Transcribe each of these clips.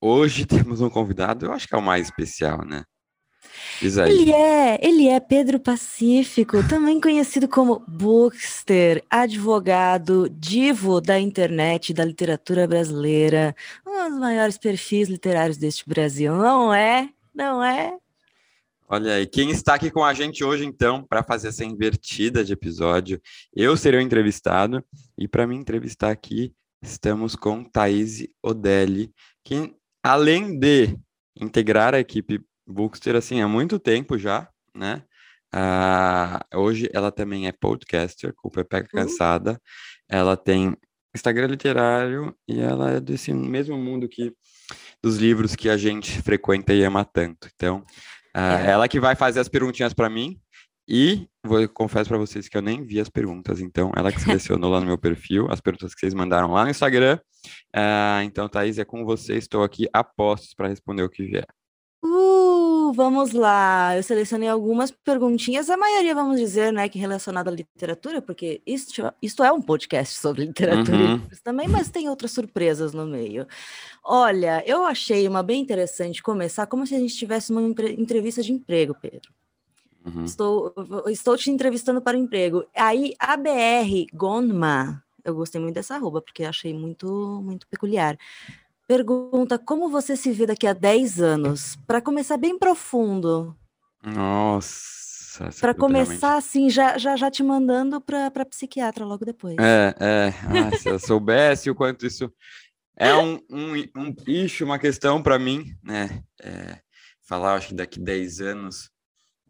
Hoje temos um convidado, eu acho que é o mais especial, né? Ele é, ele é Pedro Pacífico, também conhecido como Bookster, advogado, divo da internet, da literatura brasileira, um dos maiores perfis literários deste Brasil, não é? Não é? Olha aí, quem está aqui com a gente hoje, então, para fazer essa invertida de episódio, eu serei o entrevistado, e para me entrevistar aqui, estamos com Thaís Odelli, que além de integrar a equipe Bookster assim há muito tempo já, né? Uh, hoje ela também é podcaster com Pepeca uhum. Cansada. Ela tem Instagram literário e ela é desse mesmo mundo que dos livros que a gente frequenta e ama tanto. Então, uh, é. ela que vai fazer as perguntinhas para mim e vou confesso para vocês que eu nem vi as perguntas, então ela que selecionou lá no meu perfil as perguntas que vocês mandaram lá no Instagram. Uh, então, Thaís, é com você, estou aqui a postos para responder o que vier. Uh, vamos lá. Eu selecionei algumas perguntinhas, a maioria, vamos dizer, né, que relacionada à literatura, porque isto, isto é um podcast sobre literatura uhum. também, mas tem outras surpresas no meio. Olha, eu achei uma bem interessante começar como se a gente tivesse uma entrevista de emprego, Pedro. Uhum. Estou, estou te entrevistando para o emprego. Aí, a BR Gonma, eu gostei muito dessa arroba, porque achei muito, muito peculiar. Pergunta como você se vê daqui a 10 anos? Para começar bem profundo. Nossa. Para começar assim, já, já, já te mandando para psiquiatra logo depois. É, é. Ah, se eu soubesse o quanto isso é um, um, um bicho, uma questão para mim, né? É, falar, acho que daqui 10 anos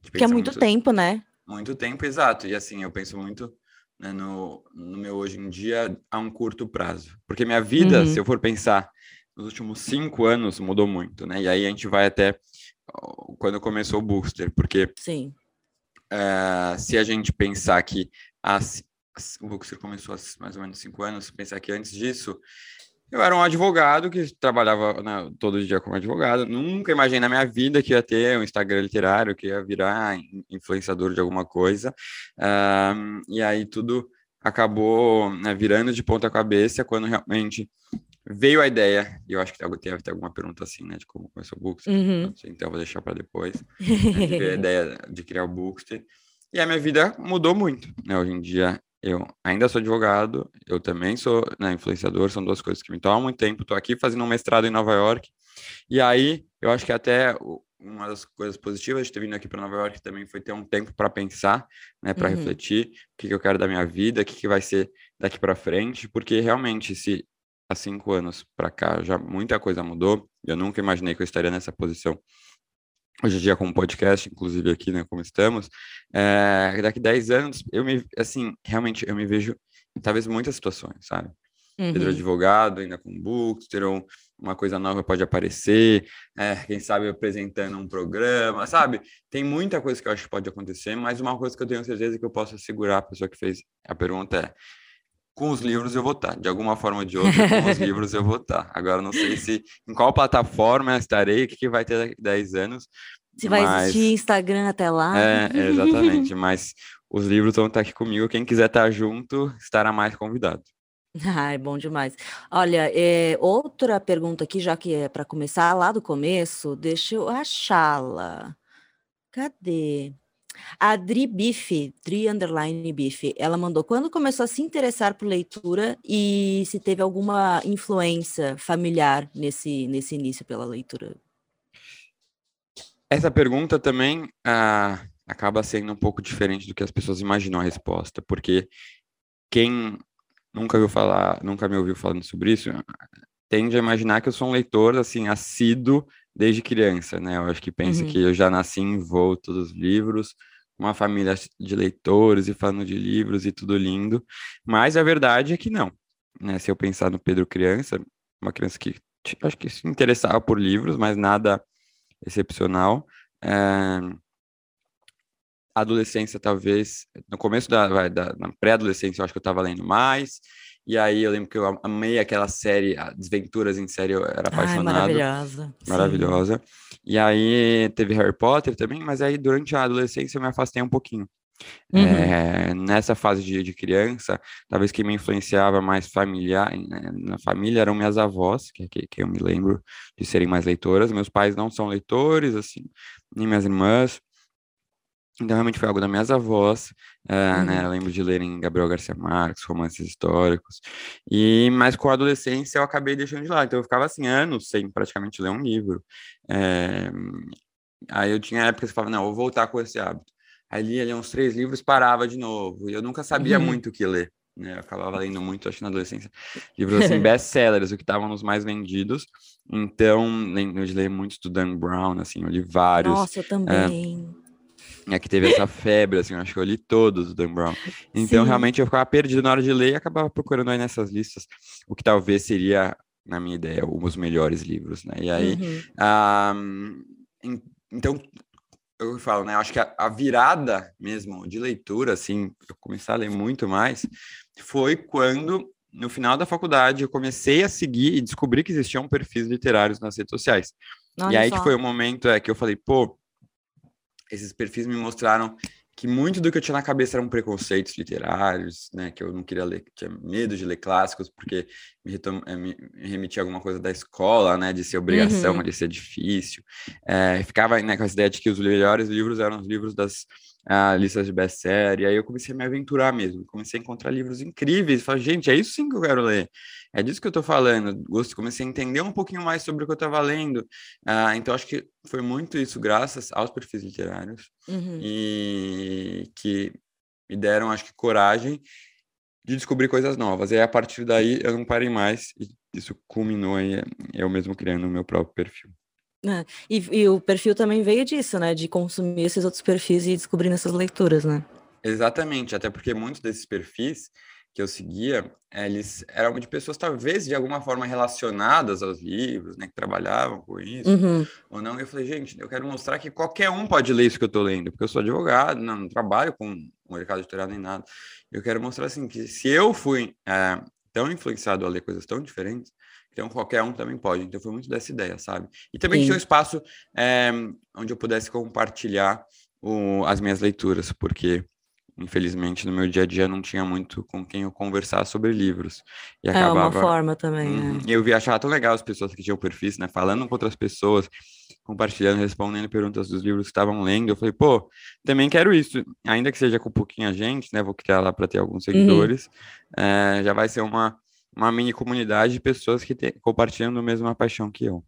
que é muito, muito, tempo, né? Muito tempo, exato. E assim, eu penso muito né, no, no meu hoje em dia a um curto prazo. Porque minha vida, uhum. se eu for pensar nos últimos cinco anos, mudou muito, né? E aí a gente vai até quando começou o Booster, porque Sim. Uh, se a gente pensar que as, o Booster começou há mais ou menos cinco anos, pensar que antes disso eu era um advogado que trabalhava né, todo dia como advogado. Nunca imaginei na minha vida que ia ter um Instagram literário, que ia virar influenciador de alguma coisa. Um, e aí tudo acabou né, virando de ponta cabeça quando realmente veio a ideia. E eu acho que deve ter alguma pergunta assim, né, de como começou o Bookster. Uhum. Então eu vou deixar para depois. veio a ideia de criar o Bookster. E a minha vida mudou muito. Né? Hoje em dia eu ainda sou advogado, eu também sou né, influenciador, são duas coisas que me tomam muito tempo. Estou aqui fazendo um mestrado em Nova York, e aí eu acho que até uma das coisas positivas de ter vindo aqui para Nova York também foi ter um tempo para pensar, né, para uhum. refletir o que, que, eu quero da minha vida, o que, que vai ser daqui para frente, porque realmente, se há cinco anos para cá já muita coisa mudou, eu nunca imaginei que eu estaria nessa posição hoje em dia com um podcast, inclusive aqui, né, como estamos, é, daqui 10 anos, eu me, assim, realmente, eu me vejo em talvez muitas situações, sabe? Uhum. Pedro advogado, ainda com Bookster, ou uma coisa nova pode aparecer, é, quem sabe apresentando um programa, sabe? Tem muita coisa que eu acho que pode acontecer, mas uma coisa que eu tenho certeza que eu posso assegurar a pessoa que fez a pergunta é com os livros eu vou estar. De alguma forma ou de outra, com os livros eu vou estar. Agora, não sei se em qual plataforma estarei, o que, que vai ter daqui 10 anos. Se mas... vai existir Instagram até lá. É, exatamente. mas os livros vão estar aqui comigo. Quem quiser estar junto, estará mais convidado. Ah, é bom demais. Olha, é, outra pergunta aqui, já que é para começar lá do começo, deixa eu achá-la. Cadê? A Dri Bife, Dri Underline Bife, ela mandou quando começou a se interessar por leitura e se teve alguma influência familiar nesse, nesse início pela leitura. Essa pergunta também ah, acaba sendo um pouco diferente do que as pessoas imaginam a resposta, porque quem nunca viu falar, nunca me ouviu falando sobre isso, tende a imaginar que eu sou um leitor assim assíduo desde criança, né? Eu acho que pensa uhum. que eu já nasci envolto dos livros, uma família de leitores e falando de livros e tudo lindo, mas a verdade é que não. Né? Se eu pensar no Pedro criança, uma criança que acho que se interessava por livros, mas nada excepcional. É, adolescência, talvez, no começo da, da pré-adolescência, eu acho que eu estava lendo mais. E aí eu lembro que eu amei aquela série, Desventuras em série, eu era apaixonado. Ai, maravilhosa. Maravilhosa. Sim. E aí teve Harry Potter também, mas aí durante a adolescência eu me afastei um pouquinho. Uhum. É, nessa fase de, de, criança, talvez quem me influenciava mais familiar, né, na família eram minhas avós, que, que, que, eu me lembro de serem mais leitoras. Meus pais não são leitores, assim, nem minhas irmãs. Então, realmente foi algo das minhas avós, uh, uhum. né? Eu lembro de lerem Gabriel Garcia Marques, romances históricos. E, mas com a adolescência eu acabei deixando de lado. Então, eu ficava assim, anos sem praticamente ler um livro. É... Aí eu tinha épocas que eu falava, não, vou voltar com esse hábito. Aí lia, lia uns três livros, parava de novo. E eu nunca sabia uhum. muito o que ler. Né? Eu acabava lendo muito, acho, na adolescência. Livros assim, best-sellers, o que estavam nos mais vendidos. Então, de ler muito do Dan Brown, assim, eu li vários. Nossa, eu também. É, é que teve essa febre, assim, eu acho que eu li todos do Dan Brown. Então, Sim. realmente, eu ficava perdido na hora de ler e acabava procurando aí nessas listas o que talvez seria, na minha ideia, os melhores livros, né? E aí, uhum. ah, então, eu falo, né? Eu acho que a, a, virada mesmo de leitura, assim, eu comecei a ler muito mais, foi quando, no final da faculdade, eu comecei a seguir e descobri que existiam perfis literários nas redes sociais. Olha e aí só. que foi o momento é, que eu falei, pô, esses perfis me mostraram que muito do que eu tinha na cabeça eram preconceitos literários, né, que eu não queria ler, tinha medo de ler clássicos porque me, retom, eh, me remetia a alguma coisa da escola, né, de ser obrigação, uhum. de ser difícil. É, ficava né, com essa ideia de que os melhores livros eram os livros das a listas de best-seller, e aí eu comecei a me aventurar mesmo, comecei a encontrar livros incríveis, falei, gente, é isso sim que eu quero ler, é disso que eu tô falando, gosto, comecei a entender um pouquinho mais sobre o que eu estava lendo, uh, então acho que foi muito isso graças aos perfis literários, uhum. e que me deram, acho que, coragem de descobrir coisas novas, e aí, a partir daí eu não parei mais, e isso culminou aí, eu mesmo criando o meu próprio perfil. É, e, e, o perfil também veio disso, né? De consumir esses outros perfis e descobrir essas leituras, né? Exatamente, até porque muitos desses perfis que eu seguia, eles eram de pessoas talvez de alguma forma relacionadas aos livros, né, que trabalhavam com isso, uhum. ou não. Eu falei, gente, eu quero mostrar que qualquer um pode ler isso que eu estou lendo, porque eu sou advogado, não, não trabalho com o mercado editorial nem nada. Eu quero mostrar assim que se eu fui é, tão influenciado a ler coisas tão diferentes, então, qualquer um também pode. Então, foi muito dessa ideia, sabe? E também Sim. tinha um espaço é, onde eu pudesse compartilhar o, as minhas leituras, porque, infelizmente, no meu dia a dia não tinha muito com quem eu conversar sobre livros. E é acabava... uma forma também, uhum. é. Eu vi achar tão legal as pessoas que tinham perfis, né? Falando com outras pessoas, compartilhando, respondendo perguntas dos livros que estavam lendo. Eu falei, pô, também quero isso. Ainda que seja com pouquinha gente, né? Vou criar lá para ter alguns uhum. seguidores. Uhum. É, já vai ser uma uma mini comunidade de pessoas que te, compartilham a mesma paixão que eu.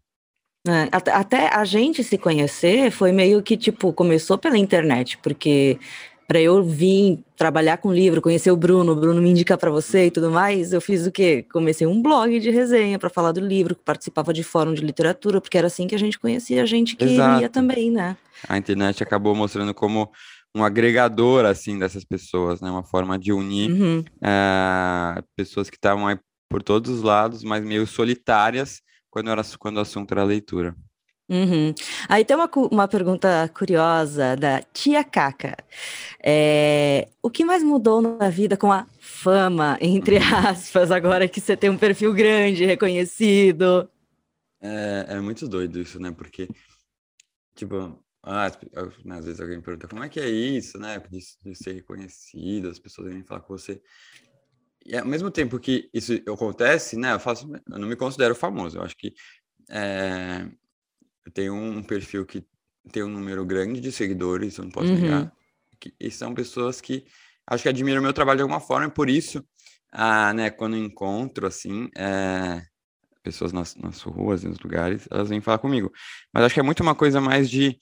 É, até, a gente se conhecer foi meio que, tipo, começou pela internet, porque para eu vir trabalhar com livro, conhecer o Bruno, o Bruno me indicar para você e tudo mais, eu fiz o quê? Comecei um blog de resenha para falar do livro, participava de fórum de literatura, porque era assim que a gente conhecia a gente que Exato. ia também, né? A internet acabou mostrando como um agregador assim dessas pessoas, né? Uma forma de unir uhum. uh, pessoas que estavam por todos os lados, mas meio solitárias quando, era, quando o assunto era leitura. Uhum. Aí tem uma, uma pergunta curiosa da Tia Caca. É, o que mais mudou na vida com a fama, entre uhum. aspas, agora que você tem um perfil grande, reconhecido? É, é muito doido isso, né? Porque, tipo, ah, às vezes alguém pergunta como é que é isso, né? De, de ser reconhecido, as pessoas vêm falar com você. E ao mesmo tempo que isso acontece, né, eu, faço, eu não me considero famoso. Eu acho que é, eu tenho um perfil que tem um número grande de seguidores, eu não posso uhum. negar. Que, e são pessoas que acho que admiram o meu trabalho de alguma forma, e por isso, ah, né, quando encontro, assim, é, pessoas nas, nas ruas, nos lugares, elas vêm falar comigo. Mas acho que é muito uma coisa mais de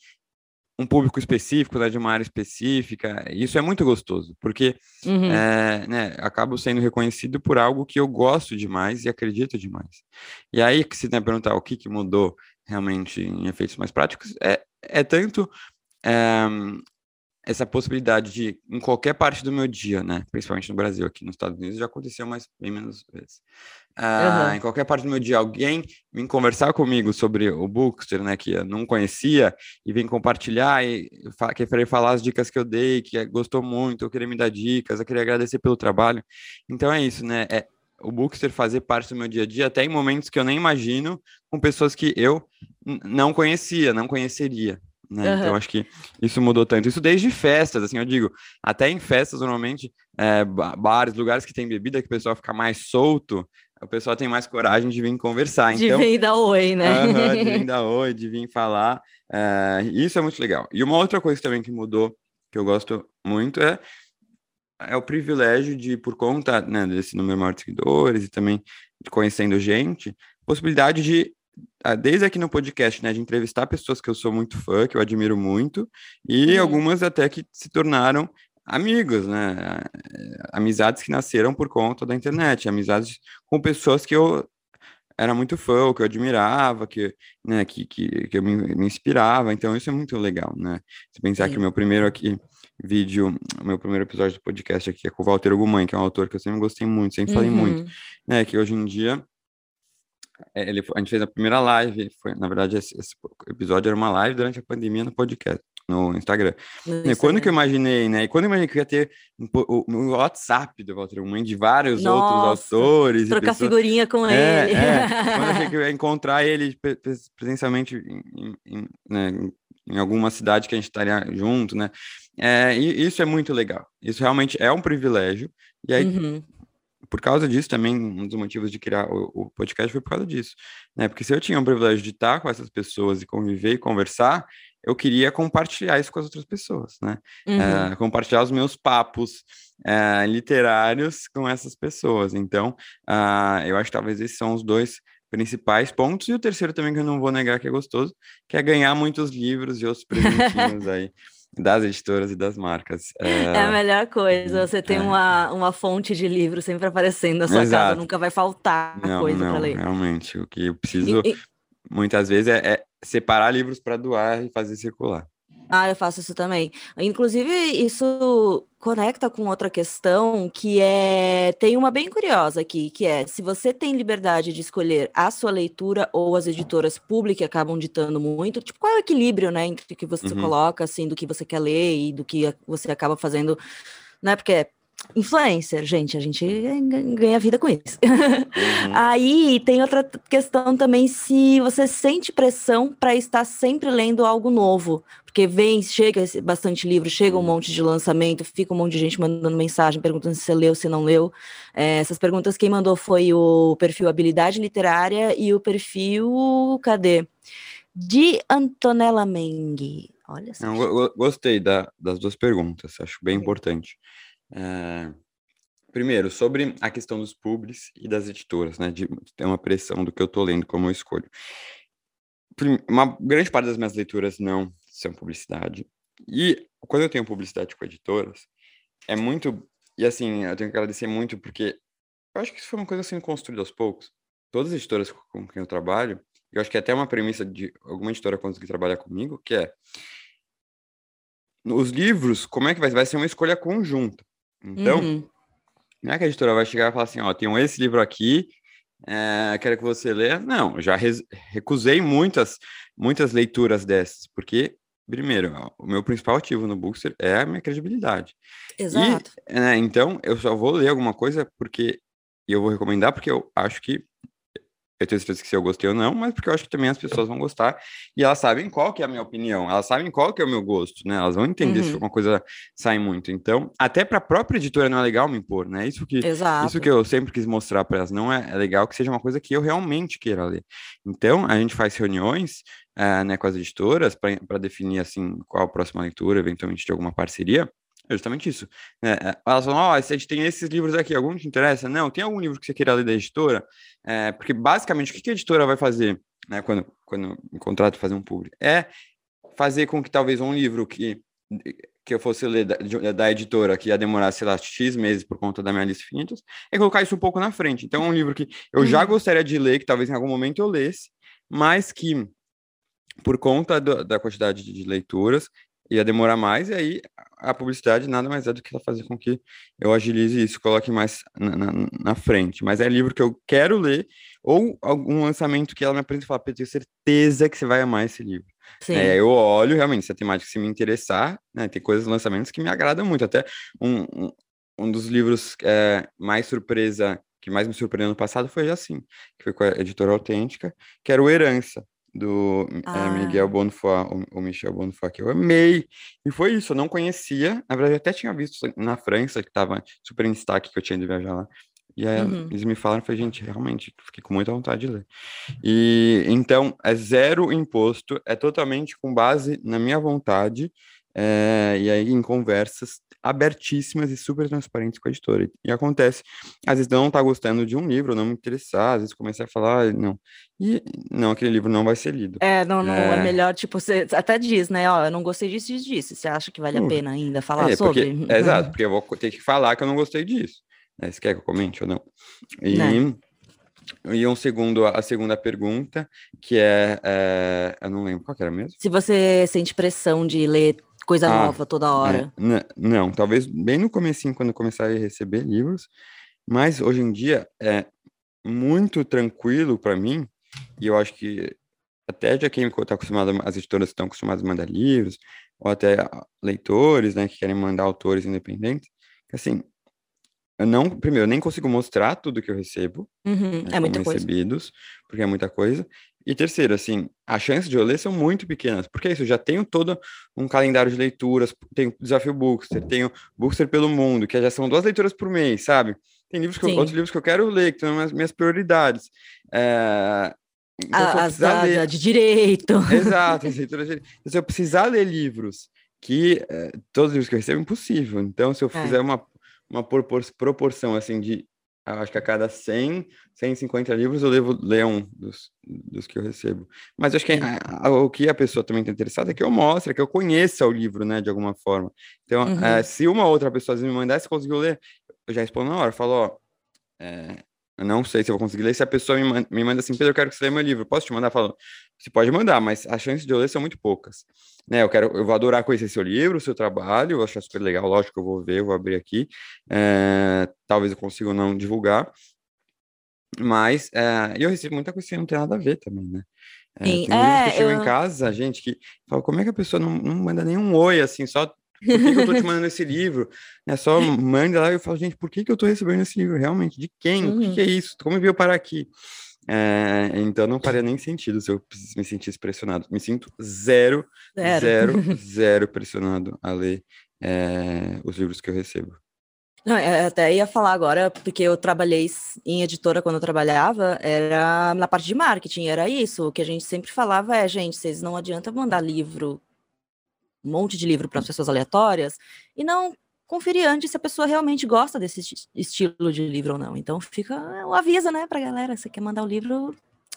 um público específico, né, de uma área específica. Isso é muito gostoso, porque uhum. é, né, acabo sendo reconhecido por algo que eu gosto demais e acredito demais. E aí, que se né, perguntar o que, que mudou realmente em efeitos mais práticos, é, é tanto é, essa possibilidade de, em qualquer parte do meu dia, né, principalmente no Brasil, aqui nos Estados Unidos já aconteceu, mas bem menos vezes, uhum. em qualquer parte do meu dia, alguém vem conversar comigo sobre o Bookster, né, que eu não conhecia, e vem compartilhar e querer falar as dicas que eu dei, que gostou muito, eu queria me dar dicas, eu queria agradecer pelo trabalho. Então é isso, né? É, o Bookster fazer parte do meu dia a dia, até em momentos que eu nem imagino, com pessoas que eu não conhecia, não conheceria. Né? Uhum. Então, acho que isso mudou tanto. Isso desde festas, assim, eu digo, até em festas, normalmente, é, bares, lugares que tem bebida, que o pessoal fica mais solto, o pessoal tem mais coragem de vir conversar. De então, vir dar oi, né? De vir dar oi, de vir falar. É, isso é muito legal. E uma outra coisa também que mudou, que eu gosto muito, é é o privilégio de, por conta né, desse número maior de seguidores e também de conhecendo gente, possibilidade de, desde aqui no podcast, né, de entrevistar pessoas que eu sou muito fã, que eu admiro muito, e uhum. algumas até que se tornaram amigos, né, amizades que nasceram por conta da internet, amizades com pessoas que eu era muito fã, que eu admirava, que, né, que, que, que eu me, me inspirava, então isso é muito legal, né, se pensar Sim. que o meu primeiro aqui vídeo, o meu primeiro episódio do podcast aqui é com o Walter Guman, que é um autor que eu sempre gostei muito, sempre falei uhum. muito, né, que hoje em dia ele, a gente fez a primeira live, foi, na verdade, esse, esse, episódio era uma live durante a pandemia no podcast, no Instagram. No Quando que eu imaginei, né? E quando eu imaginei que eu ia ter o, o WhatsApp do Walter Guman, de vários Nossa, outros autores. Trocar pessoas... figurinha com é, ele. É. quando eu achei que eu ia encontrar ele presencialmente em, em, né, em alguma cidade que a gente estaria junto, né? É, e isso é muito legal. Isso realmente é um privilégio. E aí, uhum. Por causa disso, também, um dos motivos de criar o, o, podcast foi por causa disso. Né? Porque se eu tinha o privilégio de estar com essas pessoas e conviver e conversar, eu queria compartilhar isso com as outras pessoas, né? Uhum. É, compartilhar os meus papos é, literários com essas pessoas. Então, uh, eu acho que talvez esses são os dois principais pontos. E o terceiro também, que eu não vou negar que é gostoso, que é ganhar muitos livros e outros presentinhos aí das editoras e das marcas. É, é a melhor coisa, você tem é. uma, uma fonte de livro sempre aparecendo na sua Exato. casa, nunca vai faltar não, coisa para ler. Realmente, o que eu preciso e, e... muitas vezes é, é separar livros para doar e fazer circular. Ah, eu faço isso também. Inclusive, isso conecta com outra questão que é tem uma bem curiosa aqui, que é se você tem liberdade de escolher a sua leitura ou as editoras públicas acabam ditando muito, tipo, qual é o equilíbrio, né, entre o que você uhum. coloca assim, do que você quer ler e do que você acaba fazendo, né? Porque influencer, gente, a gente ganha vida com isso. Uhum. Aí tem outra questão também se você sente pressão para estar sempre lendo algo novo, porque vem, chega bastante livro, chega um monte de lançamento, fica um monte de gente mandando mensagem, perguntando se você leu, se não leu. É, essas perguntas quem mandou foi o perfil Habilidade Literária e o perfil, cadê? De Antonella Meng. Olha só. Gostei da, das duas perguntas, acho bem importante. É, primeiro, sobre a questão dos pubs e das editoras, né? De ter uma pressão do que eu tô lendo, como eu escolho. Uma grande parte das minhas leituras não são publicidade. E quando eu tenho publicidade com editoras, é muito. E assim, eu tenho que agradecer muito, porque eu acho que isso foi uma coisa sendo construída aos poucos. Todas as editoras com quem eu trabalho, eu acho que é até uma premissa de alguma editora conseguir trabalhar comigo, que é. Os livros, como é que vai? Vai ser uma escolha conjunta. Então, uhum. não é que a editora vai chegar e falar assim, ó, tem esse livro aqui, é, quero que você leia. Não, já recusei muitas, muitas leituras dessas, porque, primeiro, o meu principal ativo no Bookster é a minha credibilidade. Exato. E, é, então, eu só vou ler alguma coisa porque e eu vou recomendar porque eu acho que eu tenho certeza que se eu gostei ou não, mas porque eu acho que também as pessoas vão gostar e elas sabem qual que é a minha opinião, elas sabem qual que é o meu gosto, né? Elas vão entender uhum. se uma coisa sai muito. Então, até para a própria editora não é legal me impor, né? Isso que Exato. isso que eu sempre quis mostrar para elas, não é, é, legal que seja uma coisa que eu realmente queira ler. Então, a gente faz reuniões uh, né, com as editoras para definir assim qual a próxima leitura, eventualmente de alguma parceria. É justamente isso. Né? É, elas falam, ó, oh, a gente tem esses livros aqui, algum te interessa? Não, tem algum livro que você queira ler da editora? É, porque, basicamente, o que a editora vai fazer, né, quando, quando o contrato fazer um público? É fazer com que talvez um livro que, que eu fosse ler da, da editora, que ia demorar, sei lá, X meses por conta da minha lista finitas, é colocar isso um pouco na frente. Então, é um livro que eu já uhum. gostaria de ler, que talvez em algum momento eu lesse, mas que, por conta do, da quantidade de leituras, ia demorar mais, e aí a publicidade nada mais é do que ela fazer com que eu agilize isso, coloque mais na, na, na, frente. Mas é livro que eu quero ler, ou algum lançamento que ela me apresenta e fala, eu tenho certeza que você vai amar esse livro. É, eu olho realmente se a temática se me interessar, né, tem coisas, lançamentos que me agradam muito. Até um, um, um dos livros é, mais surpresa, que mais me surpreendeu no passado foi assim, que foi com a editora autêntica, que era o Herança, do é, ah. é, Miguel Bonfoy, o, o Michel Bonfoy, que eu amei. E foi isso, eu não conhecia. Na verdade, eu até tinha visto na França, que estava super em destaque, que eu tinha ido viajar lá. E aí uhum. eles me falaram, foi gente, realmente, fiquei com muita vontade de ler. E então, é zero imposto, é totalmente com base na minha vontade, é, e aí em conversas abertíssimas e super transparentes com a editora. E acontece, às vezes não tá gostando de um livro, não me interessar, às vezes comecei a falar, não. E não, aquele livro não vai ser lido. É, não, não é, é melhor, tipo, você até diz, né? Ó, eu não gostei disso, disso, disso. Você acha que vale a pena ainda falar é, sobre? Porque, é, exato, porque eu vou ter que falar que eu não gostei disso. Né? Você quer que eu comente ou não? E. Não. E um segundo, a segunda pergunta, que é, é, eu não lembro qual era mesmo. Se você sente pressão de ler coisa ah, nova toda hora. É, não, talvez bem no comecinho, quando eu começar a receber livros, mas hoje em dia é muito tranquilo para mim, e eu acho que até já quem está acostumado, as editoras estão acostumadas a mandar livros, ou até leitores, né, que querem mandar autores independentes, assim, eu não, primeiro, eu nem consigo mostrar tudo que eu recebo, uhum, né, é muita recebidos, coisa. porque é muita coisa. E terceiro, assim, as chances de eu ler são muito pequenas, porque é isso, eu já tenho todo um calendário de leituras, tenho Desafio Bookster, tenho Bookster pelo Mundo, que já são duas leituras por mês, sabe? Tem livros que eu, outros livros que eu quero ler, que são as minhas prioridades. É... Então, as da, ler... de direito. Exato, as leituras de... Se eu precisar ler livros que é, todos os livros que eu recebo é impossível. Então, se eu é. fizer uma, uma proporção assim de acho que a cada 100, 150 livros eu devo ler um dos, dos que eu recebo. Mas acho que a, a, o que a pessoa também está interessada é que eu mostre, que eu conheça o livro, né, de alguma forma. Então, uhum. é, se uma outra pessoa me mandar, se conseguiu ler, eu já respondo na hora, falo, ó, é, eu não sei se eu vou conseguir ler. Se a pessoa me manda, me manda assim, Pedro, eu quero que você leia meu livro, posso te mandar? Falo, você pode mandar, mas as chances de eu ler são muito poucas. Né, eu quero, eu vou adorar conhecer seu livro, seu trabalho, eu vou achar super legal, lógico que eu vou ver, eu vou abrir aqui. É, talvez eu consiga não divulgar. Mas é, eu recebo muita coisa que não tem nada a ver também, né? É, Sim, tem é, que eu... em casa, gente, que fala, como é que a pessoa não, não manda nenhum oi, assim, só por que, que eu tô te mandando esse livro? É só manda lá e eu falo, gente, por que, que eu tô recebendo esse livro realmente? De quem? Uhum. O que, que, é isso? Como veio parar aqui? É, então não faria nem sentido se eu me sentisse pressionado. Me sinto zero, zero, zero, zero pressionado a ler é, os livros que eu recebo. Não, eu é, até ia falar agora, porque eu trabalhei em editora quando eu trabalhava, era na parte de marketing, era isso. O que a gente sempre falava é, gente, vocês não adianta mandar livro um monte de livro para as pessoas aleatórias e não conferir antes se a pessoa realmente gosta desse estilo de livro ou não. Então fica o aviso, né, para galera, você quer mandar o livro,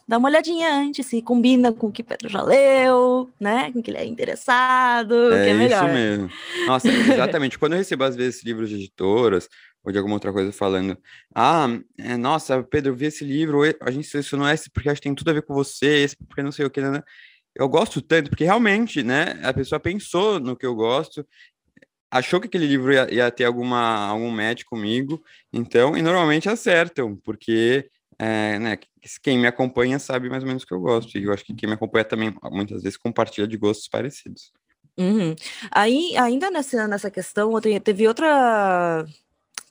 dá uma olhadinha antes, se combina com o que Pedro já leu, né, com o que ele é interessado, é que é melhor. isso mesmo. Nossa, exatamente. Quando eu recebo às vezes livros de editoras ou de alguma outra coisa falando, ah, é, nossa, Pedro, eu vi esse livro, a gente selecionou esse porque acho que tem tudo a ver com você, esse porque não sei o que, né? né eu gosto tanto, porque realmente, né, a pessoa pensou no que eu gosto, achou que aquele livro ia, ia ter alguma, algum match comigo, então, e normalmente acertam, porque é, né, quem me acompanha sabe mais ou menos o que eu gosto, e eu acho que quem me acompanha também, muitas vezes, compartilha de gostos parecidos. Uhum. Aí, ainda nessa, nessa questão, teve outra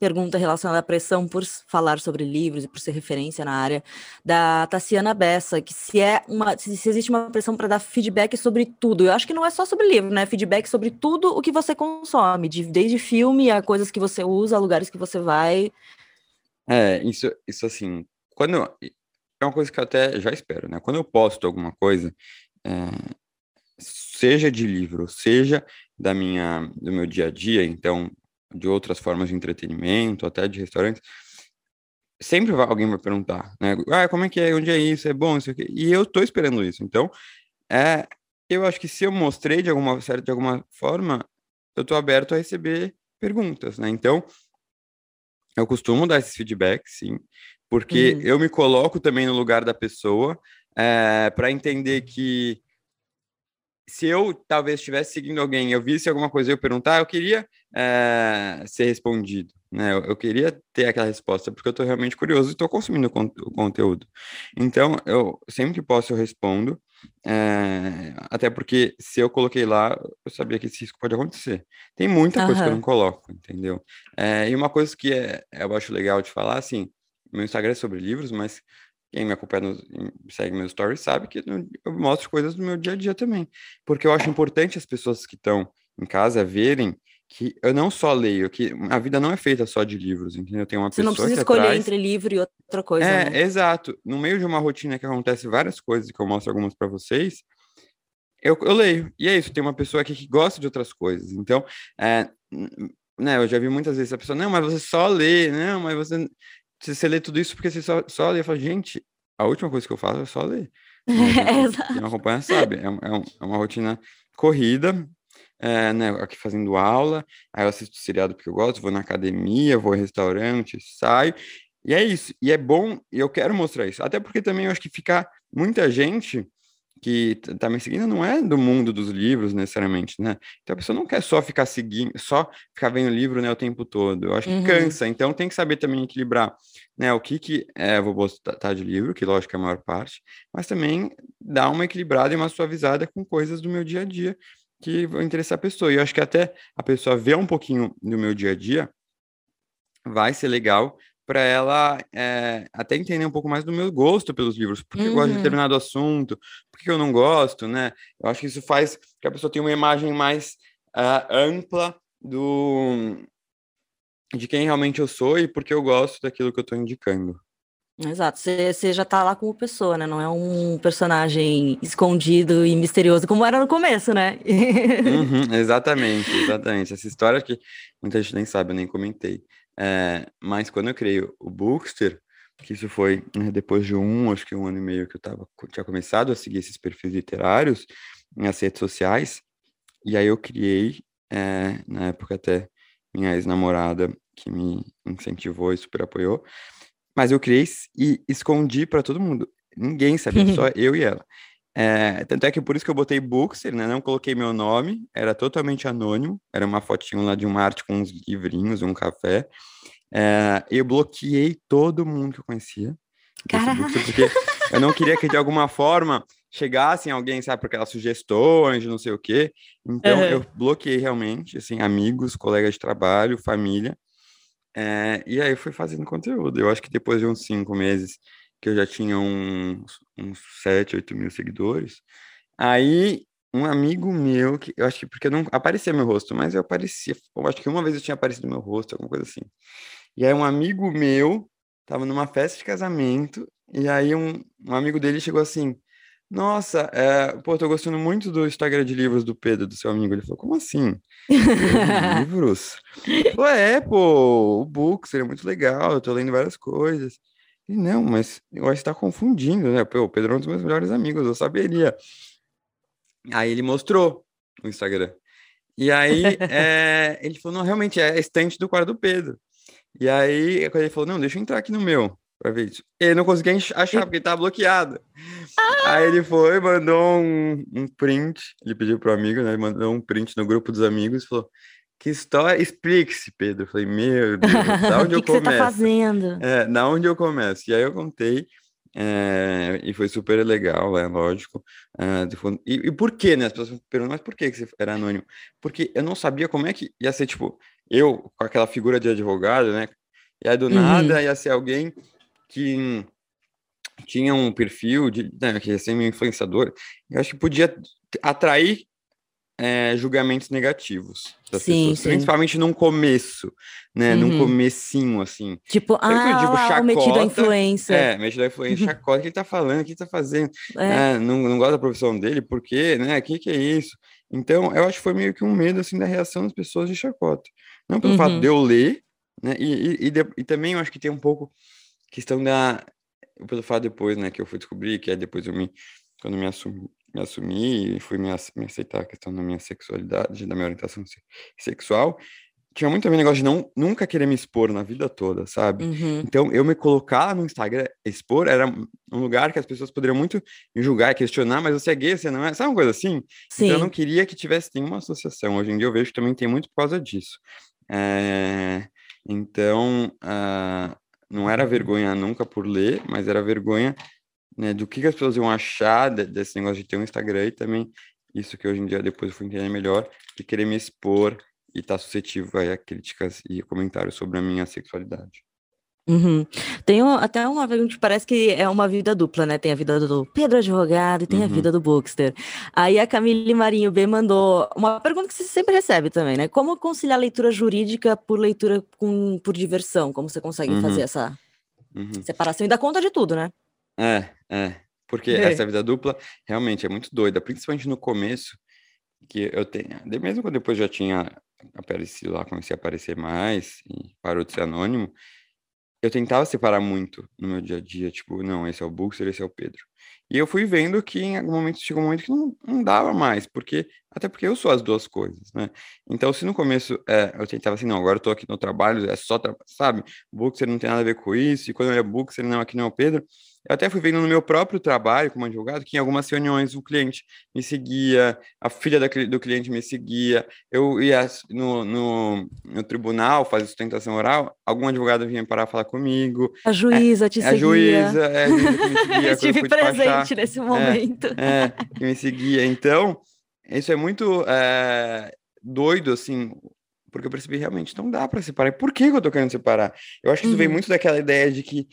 pergunta relacionada à pressão por falar sobre livros e por ser referência na área, da Tassiana Bessa, que se é uma se, existe uma pressão para dar feedback sobre tudo. Eu acho que não é só sobre livro, né? Feedback sobre tudo o que você consome, de, desde filme a coisas que você usa, lugares que você vai. É, isso, isso assim, quando é uma coisa que eu até já espero, né? Quando eu posto alguma coisa, é, seja de livro, seja da minha do meu dia a dia, então de outras formas de entretenimento, até de restaurantes, sempre vai, alguém vai perguntar, né? Ah, como é que é? Onde é isso? É bom? Isso aqui? E eu tô esperando isso. Então, é, eu acho que se eu mostrei de alguma de alguma forma, eu tô aberto a receber perguntas, né? Então, eu costumo dar esses feedbacks, sim, porque uhum. eu me coloco também no lugar da pessoa é, para entender que se eu talvez estivesse seguindo alguém, eu visse alguma coisa e eu perguntar, eu queria é, ser respondido, né? Eu, eu, queria ter aquela resposta, porque eu estou realmente curioso e estou consumindo o, con o, conteúdo. Então, eu sempre que posso eu respondo, é, até porque se eu coloquei lá, eu sabia que esse risco pode acontecer. Tem muita uhum. coisa que eu não coloco, entendeu? É, e uma coisa que é, eu acho legal de falar, assim, meu Instagram é sobre livros, mas quem me acompanha, no, segue meus stories, sabe que eu mostro coisas do meu dia a dia também. Porque eu acho importante as pessoas que estão em casa verem que eu não só leio, que a vida não é feita só de livros, entendeu? Tem uma Você pessoa não precisa que escolher atrás... entre livro e outra coisa. É, né? exato. No meio de uma rotina que acontece várias coisas, que eu mostro algumas para vocês, eu, eu, leio. E é isso, tem uma pessoa aqui que gosta de outras coisas. Então, é, né, eu já vi muitas vezes a pessoa, não, mas você só lê, não, mas você você lê tudo isso porque você só, só lê. Eu falo, gente, a última coisa que eu faço é só ler. Quem me acompanha sabe, é, é, um, é uma rotina corrida, é, né, aqui fazendo aula, aí eu assisto seriado porque eu gosto, vou na academia, vou ao restaurante, saio, e é isso, e é bom, e eu quero mostrar isso, até porque também eu acho que ficar muita gente que tá me seguindo não é do mundo dos livros necessariamente, né? Então a pessoa não quer só ficar seguindo, só ficar vendo livro, né, o tempo todo. Eu acho que uhum. cansa, então tem que saber também equilibrar, né, o que que é, vou botar de livro, que lógico é a maior parte, mas também dar uma equilibrada e uma suavizada com coisas do meu dia a dia que vão interessar a pessoa. E eu acho que até a pessoa ver um pouquinho do meu dia a dia vai ser legal para ela é, até entender um pouco mais do meu gosto pelos livros, porque uhum. eu gosto de uhum. determinado assunto, porque eu não gosto, né? Eu acho que isso faz que a pessoa tenha uma imagem mais uh, ampla do de quem realmente eu sou e porque eu gosto daquilo que eu estou indicando. Exato, você já tá lá como pessoa, né? Não é um personagem escondido e misterioso como era no começo, né? uhum, exatamente, exatamente. Essa história que muita gente nem sabe, eu nem comentei. É, mas quando eu criei o Bookster, que isso foi né, depois de um, acho que um ano e meio que eu tava, tinha começado a seguir esses perfis literários nas redes sociais, e aí eu criei, é, na época até minha ex-namorada, que me incentivou e super apoiou, mas eu criei e escondi para todo mundo. Ninguém sabia, só eu e ela. É, tanto é que por isso que eu botei Bookster, né? Não coloquei meu nome, era totalmente anônimo, era uma fotinho lá de uma arte com uns livrinhos, um café. É, eu bloqueei todo mundo que eu conhecia. Bookster, porque eu não queria que de alguma forma chegassem alguém, sabe, por aquelas sugestões não sei o quê. Então uhum. eu bloqueei realmente, assim, amigos, colegas de trabalho, família. É, e aí eu fui fazendo conteúdo. Eu acho que depois de uns cinco meses que eu já tinha uns, uns 7, 8 mil seguidores. Aí, um amigo meu, que eu acho que porque não aparecia meu rosto, mas eu aparecia, eu acho que uma vez eu tinha aparecido meu rosto, alguma coisa assim. E aí, um amigo meu tava numa festa de casamento, e aí um, um amigo dele chegou assim: Nossa, é, pô, tô gostando muito do Instagram de livros do Pedro, do seu amigo. Ele falou: Como assim? livros? Pô, é, pô, o book seria muito legal, eu tô lendo várias coisas. E não, mas eu acho que está confundindo, né? Pô, o Pedro é um dos meus melhores amigos, eu saberia. Aí ele mostrou no Instagram. E aí é, ele falou, não, realmente é a estante do quarto do Pedro. E aí quando ele falou, não, deixa eu entrar aqui no meu para ver isso. Ele não conseguia achar porque estava bloqueado. Ah! Aí ele foi, mandou um, um print, ele pediu pro amigo, né? Ele mandou um print no grupo dos amigos e falou: que história? Explique-se, Pedro. Eu falei, meu Deus, da onde eu começo? O que você tá fazendo? É, da onde eu começo? E aí eu contei, é, e foi super legal, é lógico. É, e, e, por que, né? As pessoas perguntam, mas por que você era anônimo? Porque eu não sabia como é que ia ser, tipo, eu com aquela figura de advogado, né? E aí do uhum. nada ia ser alguém que tinha um perfil de, né, que ia ser um influenciador. Eu acho que podia atrair é, julgamentos negativos das sim, pessoas, sim. principalmente num começo, né, uhum. num comecinho, assim. Tipo, ah, tipo, lá, chacota, metido a influência. É, metido a influência, chacota, o que ele tá falando, o que ele tá fazendo, é. é. não, não gosta da profissão dele, por quê, né, o que que é isso? Então, eu acho que foi meio que um medo, assim, da reação das pessoas de chacota. Não pelo uhum. fato de eu ler, né, e, e, e, e também eu acho que tem um pouco questão da, pelo fato depois, né, que eu fui descobrir, que é depois eu me, quando me assumi, me assumi e fui me, me aceitar a questão da minha sexualidade, da minha orientação sexual, tinha muito também negócio de não, nunca querer me expor na vida toda, sabe? Uhum. Então, eu me colocar no Instagram, expor, era um lugar que as pessoas poderiam muito me julgar e questionar, mas você é gay, você não é? Sabe uma coisa assim? Sim. Então, eu não queria que tivesse nenhuma associação. Hoje em dia, eu vejo que também tem muito por causa disso. É... Então, uh... não era vergonha nunca por ler, mas era vergonha né, do que, que as pessoas iam achar desse negócio de ter um Instagram e também isso que hoje em dia, depois eu fui entender melhor, de querer me expor e estar tá suscetível a críticas e comentários sobre a minha sexualidade. Uhum. Tem até uma pergunta que parece que é uma vida dupla, né? Tem a vida do Pedro Advogado e tem uhum. a vida do Bookster. Aí a Camille Marinho B mandou uma pergunta que você sempre recebe também, né? Como conciliar leitura jurídica por leitura com, por diversão? Como você consegue uhum. fazer essa uhum. separação e dar conta de tudo, né? É, é. Porque é. essa vida dupla realmente é muito doida, principalmente no começo, que eu tenho. Mesmo quando depois já tinha aparecido lá, comecei a aparecer mais e parou de ser anônimo, eu tentava separar muito no meu dia a dia, tipo, não, esse é o Buxer, esse é o Pedro. E eu fui vendo que em algum momento chegou um momento que não, não dava mais, porque até porque eu sou as duas coisas, né? Então, se no começo é, eu tentava assim, não, agora eu tô aqui no trabalho, é só, tra sabe? Buxer não tem nada a ver com isso, e quando eu ia Buxer, não, aqui não é o Pedro, eu até fui vendo no meu próprio trabalho como advogado que em algumas reuniões o cliente me seguia, a filha da, do cliente me seguia, eu ia no, no, no, tribunal fazer sustentação oral, algum advogado vinha parar falar comigo. A juíza é, te seguia. A juíza, é, a juíza me seguia. eu estive presente nesse é, momento. É, é, que me seguia. Então, isso é muito é, doido, assim, porque eu percebi realmente não dá para separar. Por que, que eu tô querendo separar? Eu acho que isso uhum. vem muito daquela ideia de que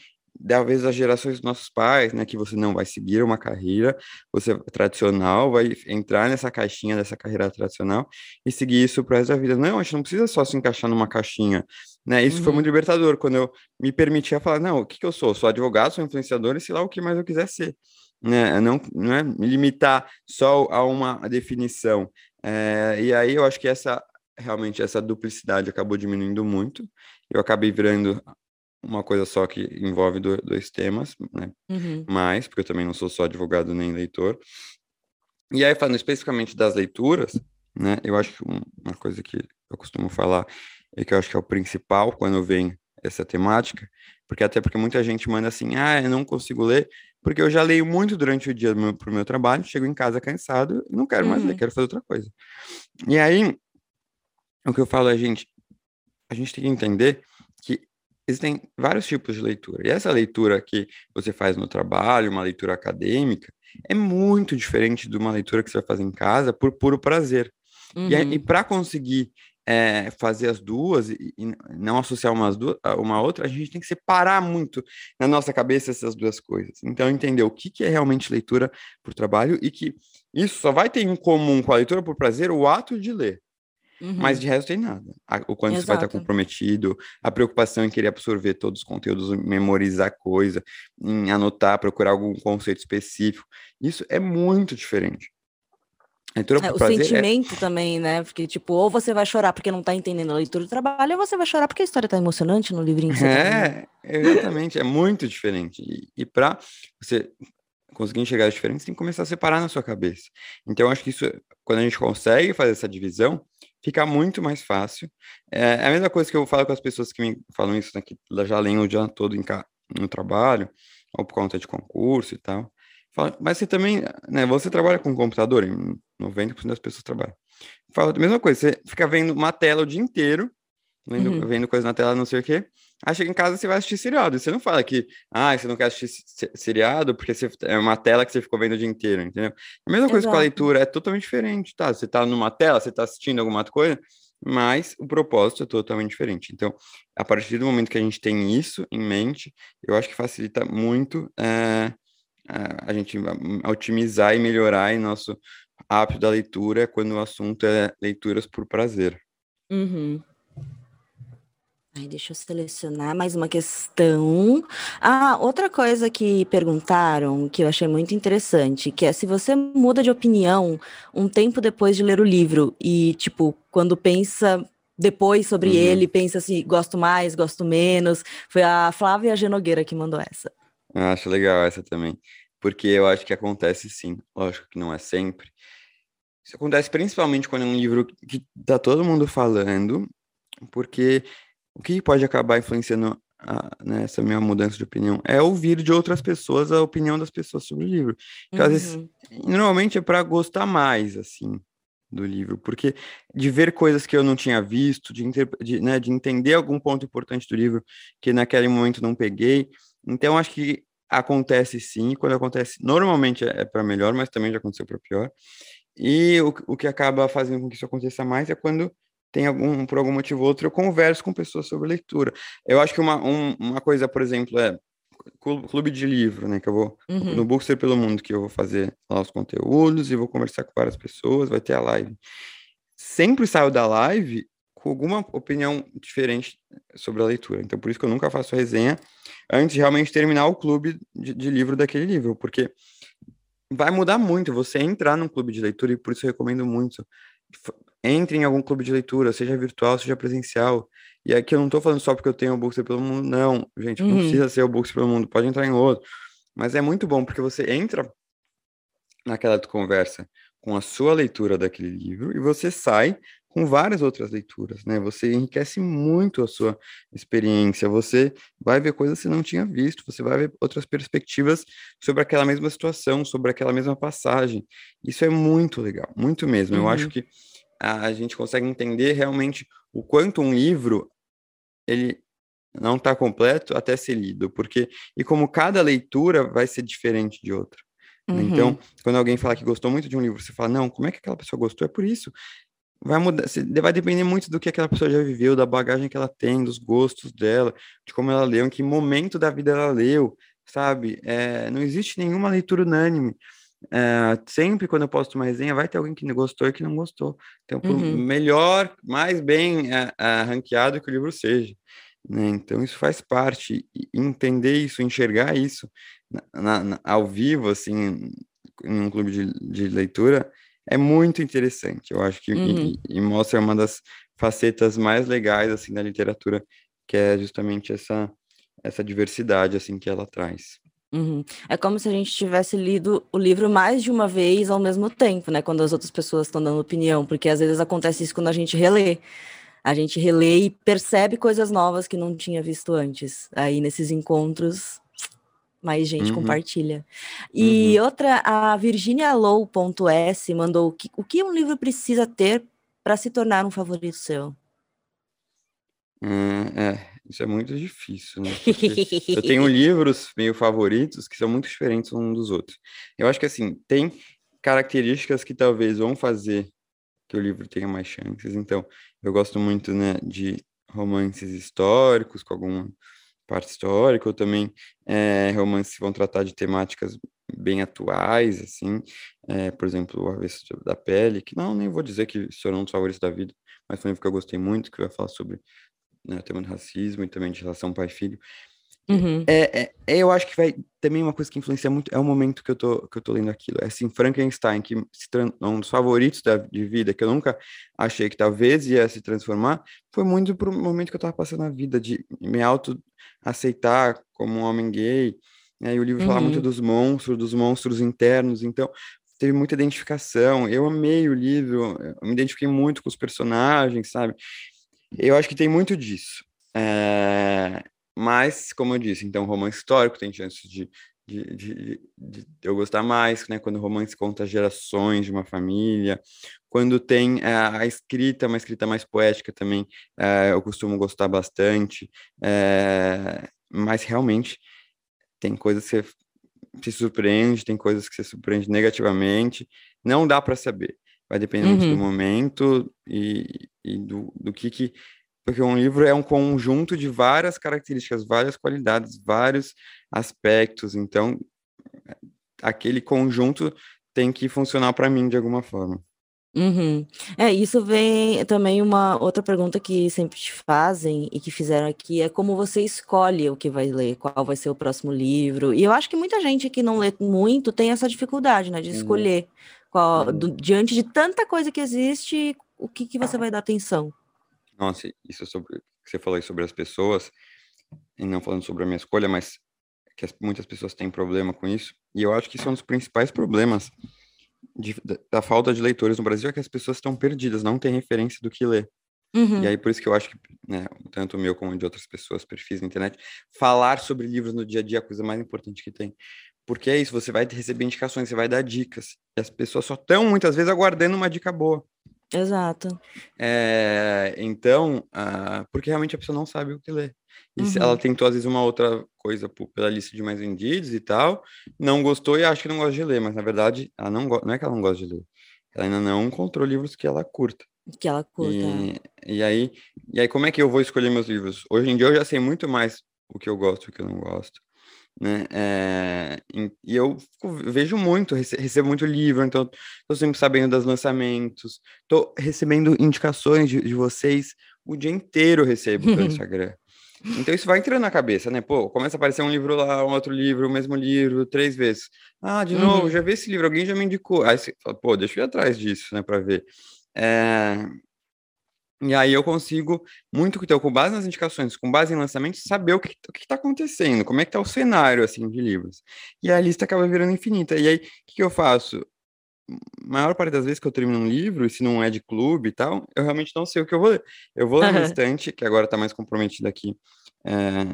talvez as gerações dos nossos pais, né, que você não vai seguir uma carreira, você tradicional, vai entrar nessa caixinha dessa carreira tradicional e seguir isso pro resto da vida. Não, a gente não precisa só se encaixar numa caixinha, né? Isso uhum. foi muito libertador quando eu me permitia falar, não, o que que eu sou? Sou advogado, sou influenciador e sei lá o que mais eu quiser ser. Né? Não, não é me limitar só a uma definição. É, e aí eu acho que essa realmente essa duplicidade acabou diminuindo muito. Eu acabei virando uma coisa só que envolve dois temas, né? Uhum. Mais, porque eu também não sou só advogado nem leitor. E aí, falando especificamente das leituras, né? Eu acho que uma coisa que eu costumo falar e que eu acho que é o principal quando vem essa temática, porque até porque muita gente manda assim, ah, eu não consigo ler, porque eu já leio muito durante o dia meu, pro meu trabalho, chego em casa cansado não quero mais ler, uhum. quero fazer outra coisa. E aí, o que eu falo é, gente, a gente tem que entender que existem vários tipos de leitura. E essa leitura que você faz no trabalho, uma leitura acadêmica, é muito diferente de uma leitura que você vai fazer em casa por puro prazer. Uhum. E, e para conseguir é, fazer as duas e, e, não associar umas duas, uma outra, a gente tem que separar muito na nossa cabeça essas duas coisas. Então, entender o que, que é realmente leitura por trabalho e que isso só vai ter em comum com a leitura por prazer o ato de ler. Uhum. Mas de resto tem nada. O quanto Exato. você vai estar comprometido, a preocupação em querer absorver todos os conteúdos, memorizar coisa, em anotar, procurar algum conceito específico. Isso é muito diferente. É, o sentimento é... também, né? Porque, tipo, ou você vai chorar porque não tá entendendo a leitura do trabalho, ou você vai chorar porque a história tá emocionante no livrinho. Que você é, tá exatamente. É muito diferente. E, e para você conseguir enxergar as diferenças, tem que começar a separar na sua cabeça. Então, eu acho que isso, quando a gente consegue fazer essa divisão, fica muito mais fácil. É, é a mesma coisa que eu falo com as pessoas que me falam isso, né, que já leem o dia todo em, no trabalho, ou por conta de concurso e tal. Fala, mas você também, né, você trabalha com computador, 90% das pessoas trabalham. Fala a mesma coisa, você fica vendo uma tela o dia inteiro, vendo, uhum. vendo coisa na tela, não sei o quê, Aí chega em casa você vai assistir seriado. Você não fala que, ah, você não quer assistir seriado porque você, é uma tela que você ficou vendo o dia inteiro, entendeu? A mesma coisa Exato. com a leitura, é totalmente diferente, tá? Você tá numa tela, você tá assistindo alguma coisa, mas o propósito é totalmente diferente. Então, a partir do momento que a gente tem isso em mente, eu acho que facilita muito é, a gente otimizar e melhorar em nosso hábito da leitura quando o assunto é leituras por prazer. Uhum. Ai, deixa eu selecionar mais uma questão. Ah, outra coisa que perguntaram, que eu achei muito interessante, que é se você muda de opinião um tempo depois de ler o livro e, tipo, quando pensa depois sobre uhum. ele, pensa assim, gosto mais, gosto menos. Foi a Flávia Genogueira que mandou essa. Eu acho legal essa também, porque eu acho que acontece sim, lógico que não é sempre. Isso acontece principalmente quando é um livro que tá todo mundo falando porque o que pode acabar influenciando a, nessa minha mudança de opinião é ouvir de outras pessoas a opinião das pessoas sobre o livro. Uhum. às vezes, uhum. normalmente é para gostar mais, assim, do livro, porque de ver coisas que eu não tinha visto, de, de, né, de entender algum ponto importante do livro que naquele momento não peguei. Então, acho que acontece sim, quando acontece, normalmente é, é para melhor, mas também já aconteceu para pior. E o, o que acaba fazendo com que isso aconteça mais é quando tem algum, por algum motivo ou outro, eu converso com pessoas sobre leitura. Eu acho que uma, um, uma coisa, por exemplo, é clube de livro, né, que eu vou uhum. no Bookster pelo Mundo, que eu vou fazer lá os conteúdos e vou conversar com várias pessoas, vai ter a live. Sempre saio da live com alguma opinião diferente sobre a leitura. Então, por isso que eu nunca faço resenha antes de realmente terminar o clube de, de livro daquele livro, porque vai mudar muito você entrar num clube de leitura e por isso eu recomendo muito entre em algum clube de leitura, seja virtual, seja presencial. E aqui eu não estou falando só porque eu tenho o Books pelo Mundo, não, gente, uhum. não precisa ser o Books pelo Mundo, pode entrar em outro. Mas é muito bom porque você entra naquela conversa com a sua leitura daquele livro e você sai com várias outras leituras, né? Você enriquece muito a sua experiência, você vai ver coisas que você não tinha visto, você vai ver outras perspectivas sobre aquela mesma situação, sobre aquela mesma passagem. Isso é muito legal, muito mesmo. Uhum. Eu acho uhum. que a gente consegue entender realmente o quanto um livro ele não está completo até ser lido, porque e como cada leitura vai ser diferente de outra. Né? Uhum. Então, quando alguém fala que gostou muito de um livro, você fala, não, como é que aquela pessoa gostou? É por isso. Vai mudar, vai depender muito do que aquela pessoa já viveu, da bagagem que ela tem, dos gostos dela, de como ela leu, em que momento da vida ela leu, sabe? É, não existe nenhuma leitura unânime. É, sempre quando eu posto uma resenha, vai ter alguém que gostou e que não gostou. Então, por uhum. melhor, mais bem é, é, ranqueado que o livro seja. Né? Então, isso faz parte. E entender isso, enxergar isso na, na, ao vivo, assim, em um clube de, de, leitura, é muito interessante. Eu acho que uhum. e, e mostra uma das facetas mais legais assim da literatura, que é justamente essa essa diversidade assim que ela traz. Uhum. É como se a gente tivesse lido o livro mais de uma vez ao mesmo tempo, né? Quando as outras pessoas estão dando opinião, porque às vezes acontece isso quando a gente relê. A gente relê e percebe coisas novas que não tinha visto antes. Aí nesses encontros, mais gente uhum. compartilha. E uhum. outra, a Virginia Low.s mandou o que, o que um livro precisa ter para se tornar um favorito seu? Hum, é, isso é muito difícil, né? eu tenho livros meio favoritos que são muito diferentes um dos outros. Eu acho que, assim, tem características que talvez vão fazer que o livro tenha mais chances. Então, eu gosto muito, né, de romances históricos, com alguma parte histórica, ou também é, romances que vão tratar de temáticas bem atuais, assim, é, por exemplo, O Avesso da Pele, que não, nem vou dizer que sou um dos favoritos da vida, mas foi um livro que eu gostei muito, que vai falar sobre né, o tema do racismo e também de relação pai-filho. Uhum. É, é, é, eu acho que vai também uma coisa que influencia muito é o momento que eu tô, que eu tô lendo aquilo. É assim, Frankenstein, que se um dos favoritos da, de vida, que eu nunca achei que talvez ia se transformar, foi muito pro momento que eu tava passando na vida, de me auto-aceitar como um homem gay. Né, e o livro uhum. fala muito uhum. dos monstros, dos monstros internos, então teve muita identificação. Eu amei o livro, me identifiquei muito com os personagens, sabe? Eu acho que tem muito disso. É... Mas, como eu disse, então, romance histórico tem chances de, de, de, de, eu gostar mais, né? Quando o romance conta gerações de uma família. Quando tem é, a escrita, uma escrita mais poética também, é, eu costumo gostar bastante. É, mas, realmente, tem coisas que você se surpreende, tem coisas que você surpreende negativamente. Não dá para saber. Vai depender uhum. do momento e, e do, do que, que. Porque um livro é um conjunto de várias características, várias qualidades, vários aspectos. Então, aquele conjunto tem que funcionar para mim de alguma forma. Uhum. É, isso vem também uma outra pergunta que sempre te fazem e que fizeram aqui é como você escolhe o que vai ler, qual vai ser o próximo livro. E eu acho que muita gente que não lê muito tem essa dificuldade, né, de uhum. escolher qual, uhum. do, diante de tanta coisa que existe, o que, que você vai dar atenção? Nossa, isso sobre que você falou aí sobre as pessoas, e não falando sobre a minha escolha, mas que as, muitas pessoas têm problema com isso, e eu acho que isso é um dos principais problemas de, da, falta de leitores no Brasil, é que as pessoas estão perdidas, não têm referência do que ler. Uhum. E aí, por isso que eu acho que, né, tanto o meu como de outras pessoas, perfis na internet, falar sobre livros no dia a dia é a coisa mais importante que tem. Porque é isso, você vai receber indicações, você vai dar dicas. E as pessoas só estão, muitas vezes, aguardando uma dica boa. Exato. É, então, uh, porque realmente a pessoa não sabe o que ler. E uhum. ela tentou, às vezes, uma outra coisa pela lista de mais vendidos e tal, não gostou e acha que não gosta de ler, mas na verdade, ela não, não é que ela não gosta de ler, ela ainda não encontrou livros que ela curta. Que ela curta. E, e, aí, e aí, como é que eu vou escolher meus livros? Hoje em dia eu já sei muito mais o que eu gosto e o que eu não gosto né? É, e eu vejo muito, recebo muito livro, então estou sempre sabendo dos lançamentos, estou recebendo indicações de, de, vocês o dia inteiro, recebo pelo Instagram. Então isso vai entrando na cabeça, né? Pô, começa a aparecer um livro lá, um outro livro, o mesmo livro, três vezes. Ah, de novo, uhum. já vi esse livro, alguém já me indicou. Aí você fala, pô, deixa eu ir atrás disso, né, para ver. É, e aí eu consigo, muito então, com base nas indicações, com base em lançamentos, saber o que está acontecendo, como é que está o cenário, assim, de livros. E a lista acaba virando infinita. E aí, o que, que eu faço? A maior parte das vezes que eu termino um livro, e se não é de clube e tal, eu realmente não sei o que eu vou ler. Eu vou ler uhum. estante, que agora está mais comprometido aqui, é,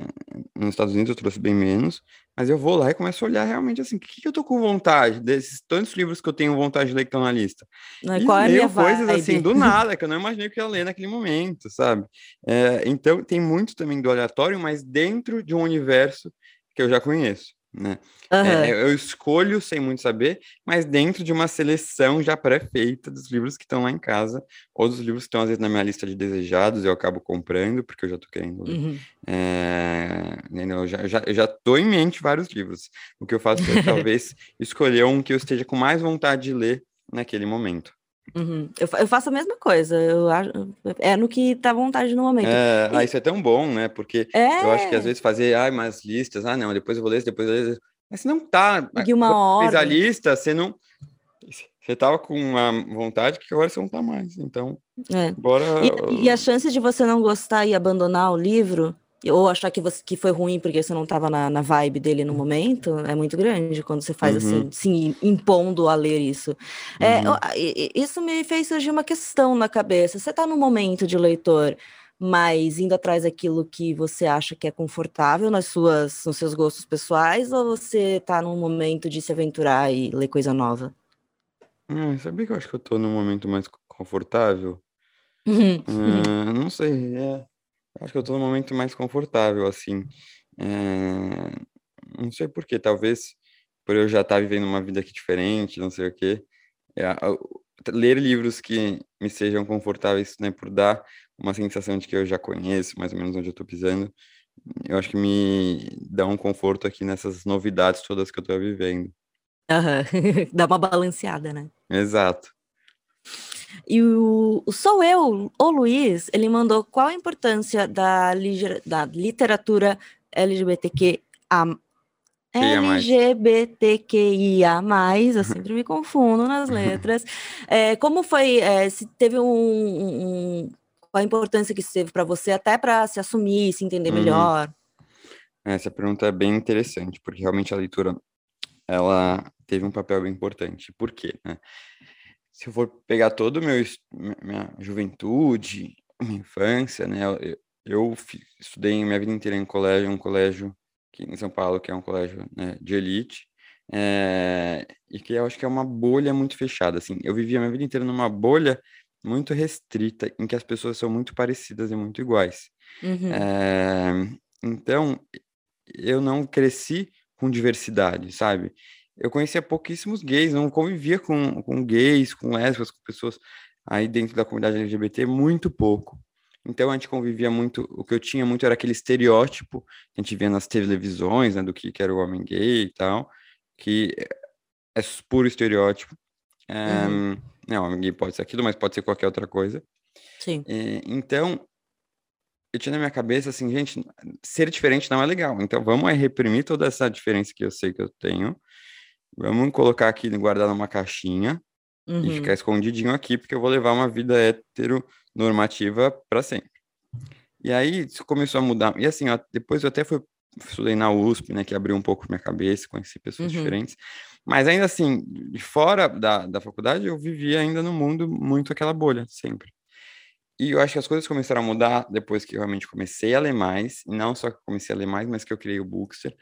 nos Estados Unidos eu trouxe bem menos, mas eu vou lá e começo a olhar realmente assim, o que, que eu tô com vontade desses tantos livros que eu tenho vontade de ler que estão na lista. Não, e qual é leio coisas vibe? assim do nada, que eu não imaginei que ia ler naquele momento, sabe? É, então tem muito também do aleatório, mas dentro de um universo que eu já conheço né? Uhum. É, eu escolho sem muito saber, mas dentro de uma seleção já pré-feita dos livros que estão lá em casa, ou dos livros que estão às vezes na minha lista de desejados, eu acabo comprando, porque eu já estou querendo ler. Uhum. É, eu, já, já, eu já tô em mente vários livros. O que eu faço é talvez escolher um que eu esteja com mais vontade de ler naquele momento. Uhum. Eu, eu, faço a mesma coisa, eu é no que tá vontade no momento. É, e... ah, isso é tão bom, né? Porque é... eu acho que às vezes fazer ah, umas listas, ah, não, depois eu vou ler, depois eu vou ler. Mas você não tá. E uma hora. Fez a lista, você não. Você tava com uma vontade que agora você não tá mais. Então, é. bora. E, e a chance de você não gostar e abandonar o livro ou achar que, você, que foi ruim porque você não estava na, na vibe dele no momento, é muito grande quando você faz uhum. assim, se impondo a ler isso. É, uhum. isso me fez surgir uma questão na cabeça. Você está no momento de leitor, mas indo atrás daquilo que você acha que é confortável nas suas, nos seus gostos pessoais, ou você está num momento de se aventurar e ler coisa nova? Hum, sabia que eu acho que eu estou num momento mais confortável? Uhum. Uh, não sei, é. Acho que eu tô num momento mais confortável, assim. É... Não sei por quê, talvez por eu já estar tá vivendo uma vida aqui diferente, não sei o quê. É, ler livros que me sejam confortáveis, né, por dar uma sensação de que eu já conheço mais ou menos onde eu tô pisando, eu acho que me dá um conforto aqui nessas novidades todas que eu tô vivendo. Uhum. dá uma balanceada, né? Exato. E o, o Sou Eu, o Luiz, ele mandou qual a importância da, da literatura LGBTQ LGBTQIA+, eu sempre me confundo nas letras. É, como foi, é, se teve um, um, qual a importância que isso teve para você, até para se assumir, se entender uhum. melhor? Essa pergunta é bem interessante, porque realmente a leitura, ela teve um papel bem importante. Por quê? Né? Se eu for pegar todo meu minha juventude, minha infância, né, eu, eu estudei minha vida inteira em colégio, um colégio aqui em São Paulo, que é um colégio né, de elite, é, e que eu acho que é uma bolha muito fechada, assim, eu vivia minha vida inteira numa bolha muito restrita, em que as pessoas são muito parecidas e muito iguais. Uhum. É, então, eu não cresci com diversidade, sabe? Eu conhecia pouquíssimos gays, não convivia com, com gays, com lésbicas, com pessoas aí dentro da comunidade LGBT, muito pouco. Então a gente convivia muito, o que eu tinha muito era aquele estereótipo que a gente via nas televisões, né, do que, que era o homem gay e tal, que é puro estereótipo. É, uhum. Não, homem gay pode ser aquilo, mas pode ser qualquer outra coisa. Sim. É, então, eu tinha na minha cabeça assim, gente, ser diferente não é legal. Então vamos reprimir toda essa diferença que eu sei que eu tenho Vamos colocar aqui, guardar numa caixinha uhum. e ficar escondidinho aqui, porque eu vou levar uma vida heteronormativa para sempre. E aí isso começou a mudar. E assim, ó, depois eu até fui, estudei na USP, né, que abriu um pouco minha cabeça, conheci pessoas uhum. diferentes. Mas ainda assim, fora da, da faculdade, eu vivia ainda no mundo muito aquela bolha, sempre. e eu acho que as coisas começaram a mudar depois que eu realmente comecei a ler mais, e não só que comecei a ler mais, mas que eu criei o Bookster.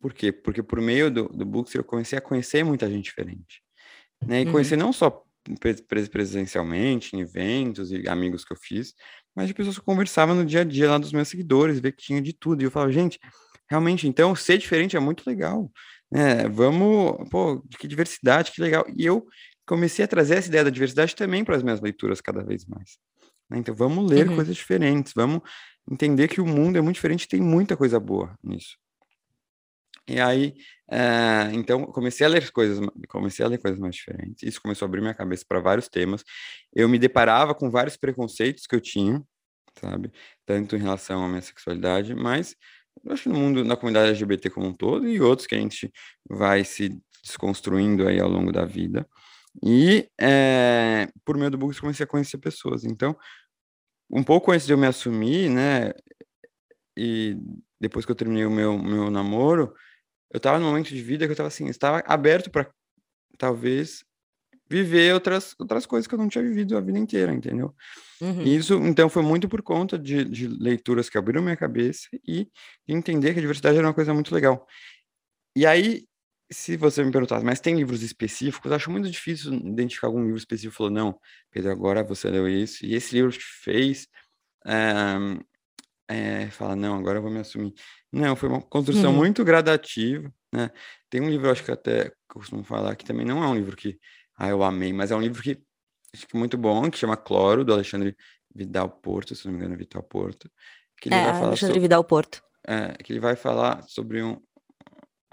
Por quê? Porque por meio do, do Bookster eu comecei a conhecer muita gente diferente. Né? E uhum. conhecer não só presencialmente, em eventos e amigos que eu fiz, mas de pessoas que eu conversava no dia a dia lá dos meus seguidores, ver que tinha de tudo. E eu falava, gente, realmente, então, ser diferente é muito legal. Né? Vamos, pô, que diversidade, que legal. E eu comecei a trazer essa ideia da diversidade também para as minhas leituras cada vez mais. Né? Então, vamos ler uhum. coisas diferentes, vamos entender que o mundo é muito diferente e tem muita coisa boa nisso. E aí, uh, então, comecei a ler coisas, comecei a ler coisas mais diferentes. Isso começou a abrir minha cabeça para vários temas. Eu me deparava com vários preconceitos que eu tinha, sabe? Tanto em relação à minha sexualidade, mas eu acho que no mundo, na comunidade LGBT como um todo, e outros que a gente vai se desconstruindo aí ao longo da vida. E é, por meio do Books comecei a conhecer pessoas. Então, um pouco antes de eu me assumir, né, e depois que eu terminei o meu, meu namoro, eu estava num momento de vida que eu estava assim, estava aberto para talvez viver outras outras coisas que eu não tinha vivido a vida inteira, entendeu? Uhum. E isso, então, foi muito por conta de, de leituras que abriram minha cabeça e de entender que a diversidade era uma coisa muito legal. E aí, se você me perguntar, mas tem livros específicos? Acho muito difícil identificar algum livro específico falar, não, Pedro, agora você leu isso, e esse livro te fez é, é, fala, não, agora eu vou me assumir. Não, foi uma construção uhum. muito gradativa, né? Tem um livro, acho que até costumo falar, que também não é um livro que ah, eu amei, mas é um livro que acho que muito bom, que chama Cloro, do Alexandre Vidal Porto, se não me engano, é Vital Porto. Que ele é, vai falar Alexandre sobre, Vidal Porto. É, que ele vai falar sobre um,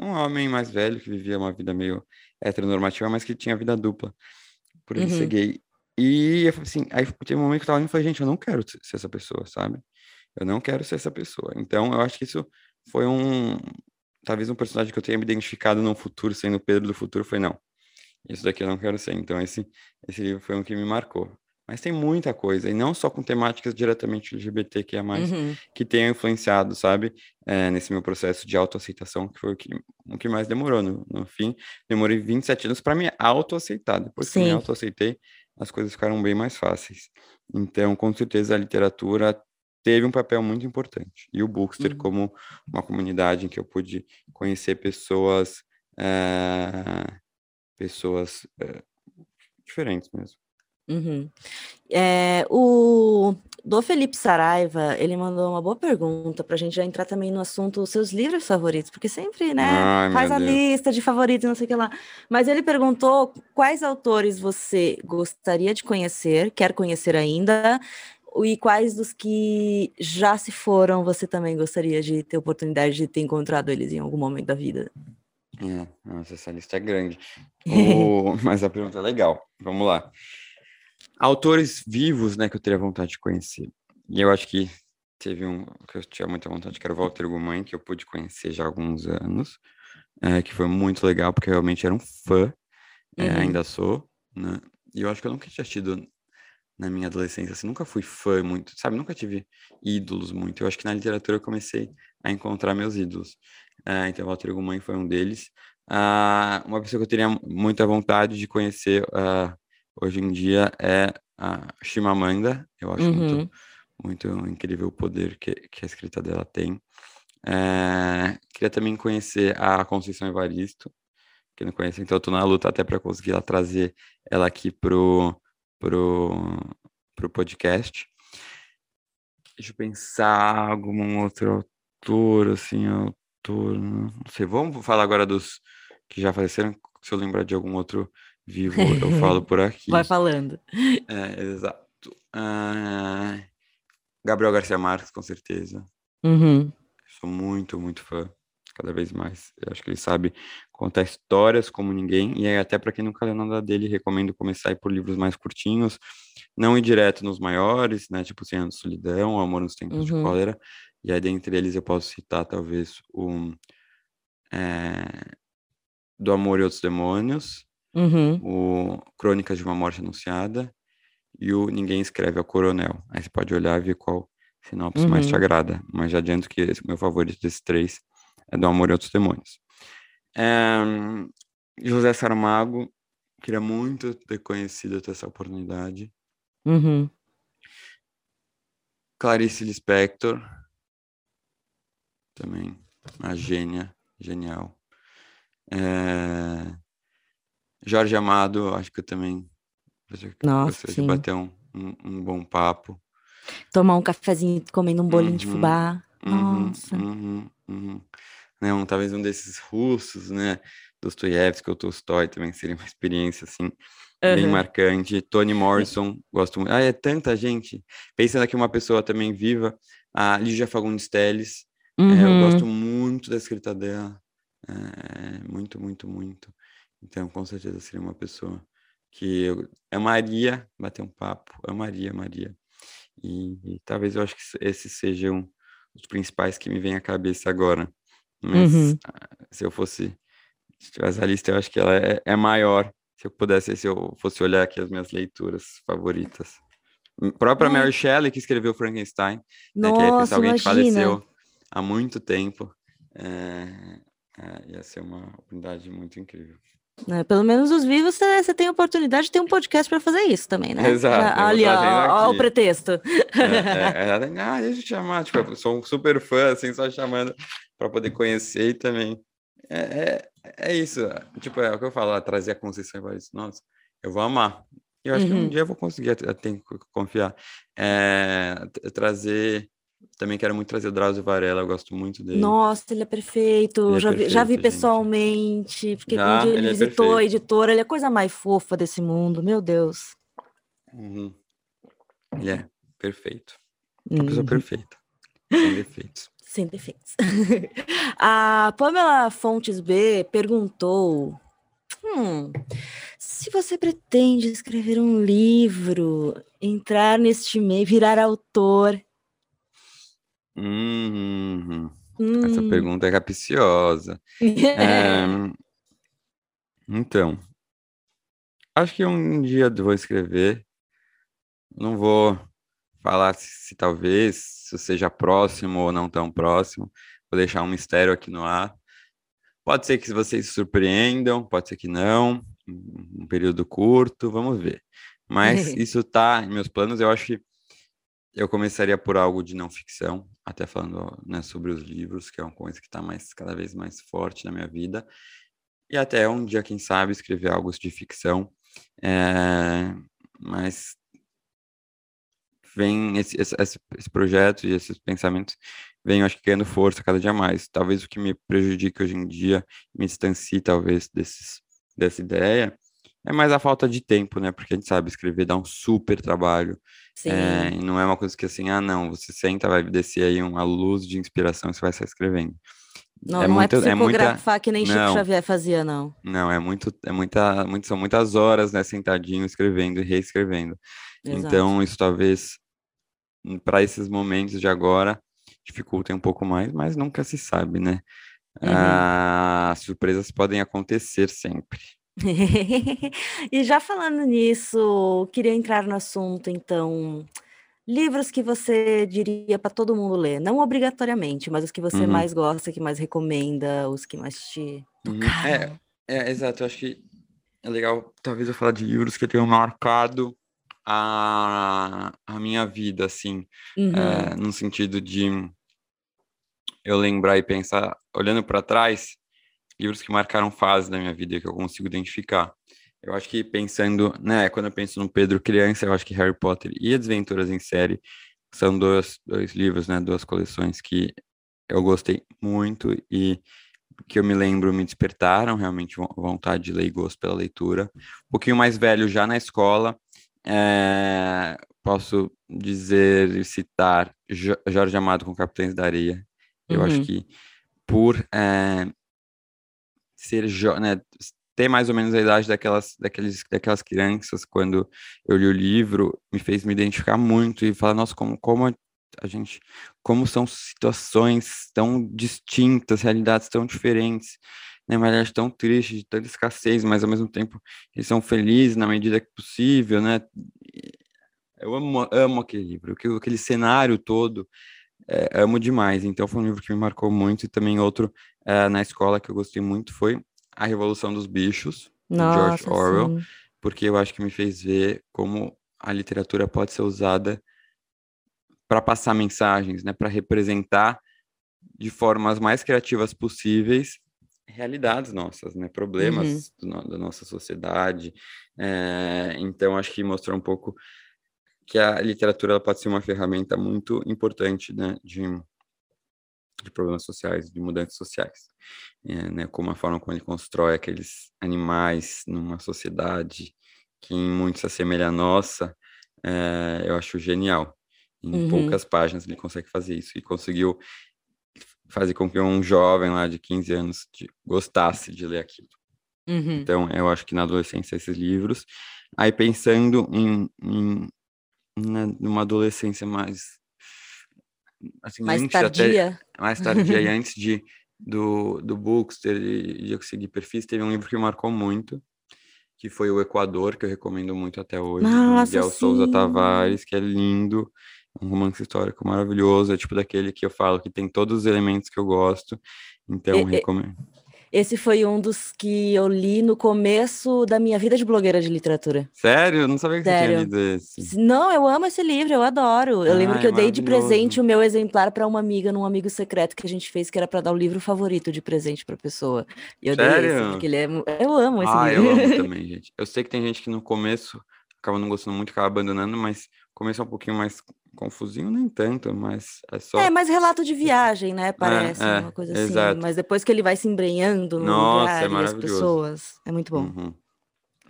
um homem mais velho que vivia uma vida meio heteronormativa, mas que tinha vida dupla, por ele uhum. ser gay. E eu assim, aí tem um momento que eu tava e falei, gente, eu não quero ser essa pessoa, sabe? Eu não quero ser essa pessoa. Então, eu acho que isso foi um. Talvez um personagem que eu tenha me identificado no futuro, sendo Pedro do futuro, foi não. Isso daqui eu não quero ser. Então, esse, esse livro foi um que me marcou. Mas tem muita coisa, e não só com temáticas diretamente LGBT, que é mais uhum. que tenha influenciado, sabe, é, nesse meu processo de autoaceitação, que foi o que, o que mais demorou. No, no fim, demorei 27 anos para me autoaceitar. Depois Sim. que me autoaceitei, as coisas ficaram bem mais fáceis. Então, com certeza, a literatura teve um papel muito importante. E o Bookster, uhum. como uma comunidade em que eu pude conhecer pessoas, é, pessoas é, diferentes mesmo. Uhum. É, o do Felipe Saraiva, ele mandou uma boa pergunta para a gente já entrar também no assunto os seus livros favoritos, porque sempre, né, Ai, faz a Deus. lista de favoritos, não sei o que lá. Mas ele perguntou quais autores você gostaria de conhecer, quer conhecer ainda, e quais dos que já se foram você também gostaria de ter oportunidade de ter encontrado eles em algum momento da vida? É, nossa, essa lista é grande. O... Mas a pergunta é legal. Vamos lá. Autores vivos, né, que eu teria vontade de conhecer. E eu acho que teve um que eu tinha muita vontade, que era o Walter Gumain, que eu pude conhecer já há alguns anos, é, que foi muito legal, porque eu realmente era um fã, é, uhum. ainda sou, né? E eu acho que eu nunca tinha tido na minha adolescência, assim, nunca fui fã muito, sabe? Nunca tive ídolos muito. Eu acho que na literatura eu comecei a encontrar meus ídolos. Uh, então, Walter Guimarães foi um deles. Uh, uma pessoa que eu teria muita vontade de conhecer uh, hoje em dia é a Chimamanda. Eu acho uhum. muito, muito incrível o poder que, que a escrita dela tem. Uh, queria também conhecer a Conceição Evaristo, que não conhece, então eu tô na luta até para conseguir ela trazer ela aqui pro pro, pro podcast. Deixa eu pensar algum outro autor, assim, autor, não sei. Vamos falar agora dos que já faleceram. Se eu lembrar de algum outro vivo, eu falo por aqui. Vai falando. É, exato. Uh, Gabriel Garcia Marques, com certeza. Uhum. Sou muito, muito fã cada vez mais. Eu acho que ele sabe contar histórias como ninguém, e aí até para quem nunca leu nada dele, recomendo começar por livros mais curtinhos, não ir direto nos maiores, né, tipo Cem Anos de Solidão, Amor nos Tempos uhum. de Cólera, e aí dentre eles eu posso citar talvez o é, Do Amor e Outros Demônios, uhum. o Crônicas de uma Morte Anunciada, e o Ninguém Escreve ao Coronel. Aí você pode olhar e ver qual sinopse uhum. mais te uhum. agrada, mas já adianto que esse é o meu favorito desses três é do Amor e Outros Demônios. É, José Saramago, queria muito ter conhecido, ter essa oportunidade. Uhum. Clarice Lispector, também uma gênia, genial. É... Jorge Amado, acho que eu também Nossa, gostaria de bater um, um, um, bom papo. Tomar um cafezinho comendo um bolinho uhum, de fubá. Uhum, Nossa. Uhum, uhum. Um, talvez um desses russos, né? Dostoiévski ou Tolstói também seria uma experiência assim bem marcante. Toni Morrison, gosto muito. Ah, é tanta gente. Pensando aqui uma pessoa também viva, a Lígia Fagundes Telles. É, eu Uhum. gosto muito da escrita dela. É, muito, muito, muito. Então, com certeza seria uma pessoa que eu amaria bater um papo. Amaria, amaria. E, e talvez eu acho que esses sejam os principais que me vêm à cabeça agora. Mas Uhum. ah, se eu fosse se tivesse a lista, eu acho que ela é, é maior. Se eu pudesse, se eu fosse olhar aqui as minhas leituras favoritas. A própria Ai. Mary Shelley, que escreveu Frankenstein, né, que é Nossa, esse alguém que faleceu há muito tempo. É, é, ia ser uma oportunidade muito incrível. É, pelo menos os vivos você tem a oportunidade de ter um podcast para fazer isso também, né? Exato, ali, ó, ó, o pretexto. É, é, ela tem, ah, deixa eu chamar, tipo, eu sou um super fã, assim, só chamando para poder conhecer e também. É, é, é isso, tipo, é o que eu falo, trazer a Conceição falar isso, nossa, eu vou amar. Eu acho que um Uhum. dia eu vou conseguir, eu tenho que confiar. É, trazer, também quero muito trazer o Drauzio Varela, eu gosto muito dele. Nossa, ele é perfeito. Ele é já, vi, já vi perfeito, gente. pessoalmente. Fiquei com Já? ele Ele é visitou a perfeito. editora. Ele é a coisa mais fofa desse mundo, meu Deus. Uhum. Ele é perfeito, uma pessoa Uhum. perfeita, sem defeitos. Sem defeitos. a Pamela Fontes B perguntou: hum, se você pretende escrever um livro, entrar neste meio, virar autor. Uhum. Essa hum, pergunta é capciosa. É, então, acho que um dia eu vou escrever. Não vou falar se, se talvez se seja próximo ou não tão próximo. Vou deixar um mistério aqui no ar. Pode ser que vocês se surpreendam, pode ser que não. Um um período curto, vamos ver. Mas isso está em meus planos. Eu acho que eu começaria por algo de não ficção, até falando né, sobre os livros, que é uma coisa que está mais, cada vez mais forte na minha vida. E até um dia, quem sabe, escrever algo de ficção. É, mas vem esse, esse, esse projeto e esses pensamentos vêm, acho que ganhando força cada dia mais. Talvez o que me prejudique hoje em dia, me distancie talvez desses, dessa ideia, é mais a falta de tempo, né? Porque a gente sabe, escrever dá um super trabalho. Sim. É, e não é uma coisa que assim, ah, não, você senta, vai descer aí uma luz de inspiração e você vai sair escrevendo. Não, é não muito- é é muita- psicografar que nem Chico não. Xavier fazia, não. Não, é muito, é muita, muito, são muitas horas, né, sentadinho, escrevendo e reescrevendo. Exato. Então, isso talvez, para esses momentos de agora, dificultem um pouco mais, mas nunca se sabe, né? Uhum. Ah, surpresas podem acontecer sempre. e já falando nisso, queria entrar no assunto, então. Livros que você diria para todo mundo ler, não obrigatoriamente, mas os que você Uhum. mais gosta, que mais recomenda, os que mais te Uhum. tocaram. É, exato, eu acho que é legal, talvez eu falar de livros que tenham marcado a, a minha vida, assim, Uhum. é, no sentido de eu lembrar e pensar, olhando para trás, livros que marcaram fases da minha vida que eu consigo identificar. Eu acho que pensando, né, quando eu penso no Pedro criança, eu acho que Harry Potter e Desventuras em Série são dois, dois livros, né, duas coleções que eu gostei muito e que eu me lembro me despertaram realmente vo- vontade de ler e gosto pela leitura. Um pouquinho mais velho já na escola, é, posso dizer e citar Jo- Jorge Amado com Capitães da Areia. Eu acho Uhum. que por é, ser né, ter mais ou menos a idade daquelas, daqueles, daquelas crianças quando eu li o livro, me fez me identificar muito e falar, nossa, como, como a- gente, como são situações tão distintas, realidades tão diferentes, né, uma realidade tão triste, de tanta escassez, mas ao mesmo tempo eles são felizes na medida que possível, né? Eu amo, amo aquele livro, aquele cenário todo, é, amo demais. Então foi um livro que me marcou muito e também outro é, na escola que eu gostei muito foi A Revolução dos Bichos, de George Nossa, Orwell, sim. porque eu acho que me fez ver como a literatura pode ser usada para passar mensagens, né, para representar de formas mais criativas possíveis realidades nossas, né, problemas uhum. do, da nossa sociedade. É, então, acho que mostrou um pouco que a literatura pode ser uma ferramenta muito importante, né, de, de problemas sociais, de mudanças sociais, é, né, como a forma como ele constrói aqueles animais numa sociedade que em muito se assemelha à nossa, é, eu acho genial. Em uhum. poucas páginas ele consegue fazer isso e conseguiu fazer com que um jovem lá de 15 anos gostasse de ler aquilo. Uhum. Então, eu acho que na adolescência esses livros. Aí pensando em, em numa adolescência mais assim, mais tardia, até, mais tardia e antes de do do Bookster e de eu seguir perfis, teve um livro que marcou muito, que foi o Equador, que eu recomendo muito até hoje, Nossa, Miguel sim. Souza Tavares, que é lindo um romance histórico maravilhoso, é tipo daquele que eu falo que tem todos os elementos que eu gosto, então e, recomendo. Esse foi um dos que eu li no começo da minha vida de blogueira de literatura. Sério? Eu não sabia que Sério. você tinha lido esse. Não, eu amo esse livro, eu adoro. Eu lembro que eu dei de presente o meu exemplar para uma amiga num amigo secreto que a gente fez, que era para dar o livro favorito de presente para pessoa. E eu Sério? dei esse, porque ele é... Eu amo esse ah, livro. eu amo também, gente. Eu sei que tem gente que no começo acaba não gostando muito, acaba abandonando, mas começo é um pouquinho mais confusinho, nem tanto, mas é só. É, mais relato de viagem, né? Parece, é, é, uma coisa assim. Exato. Mas depois que ele vai se embrenhando no Nossa, lugar é as pessoas, é muito bom. Uhum.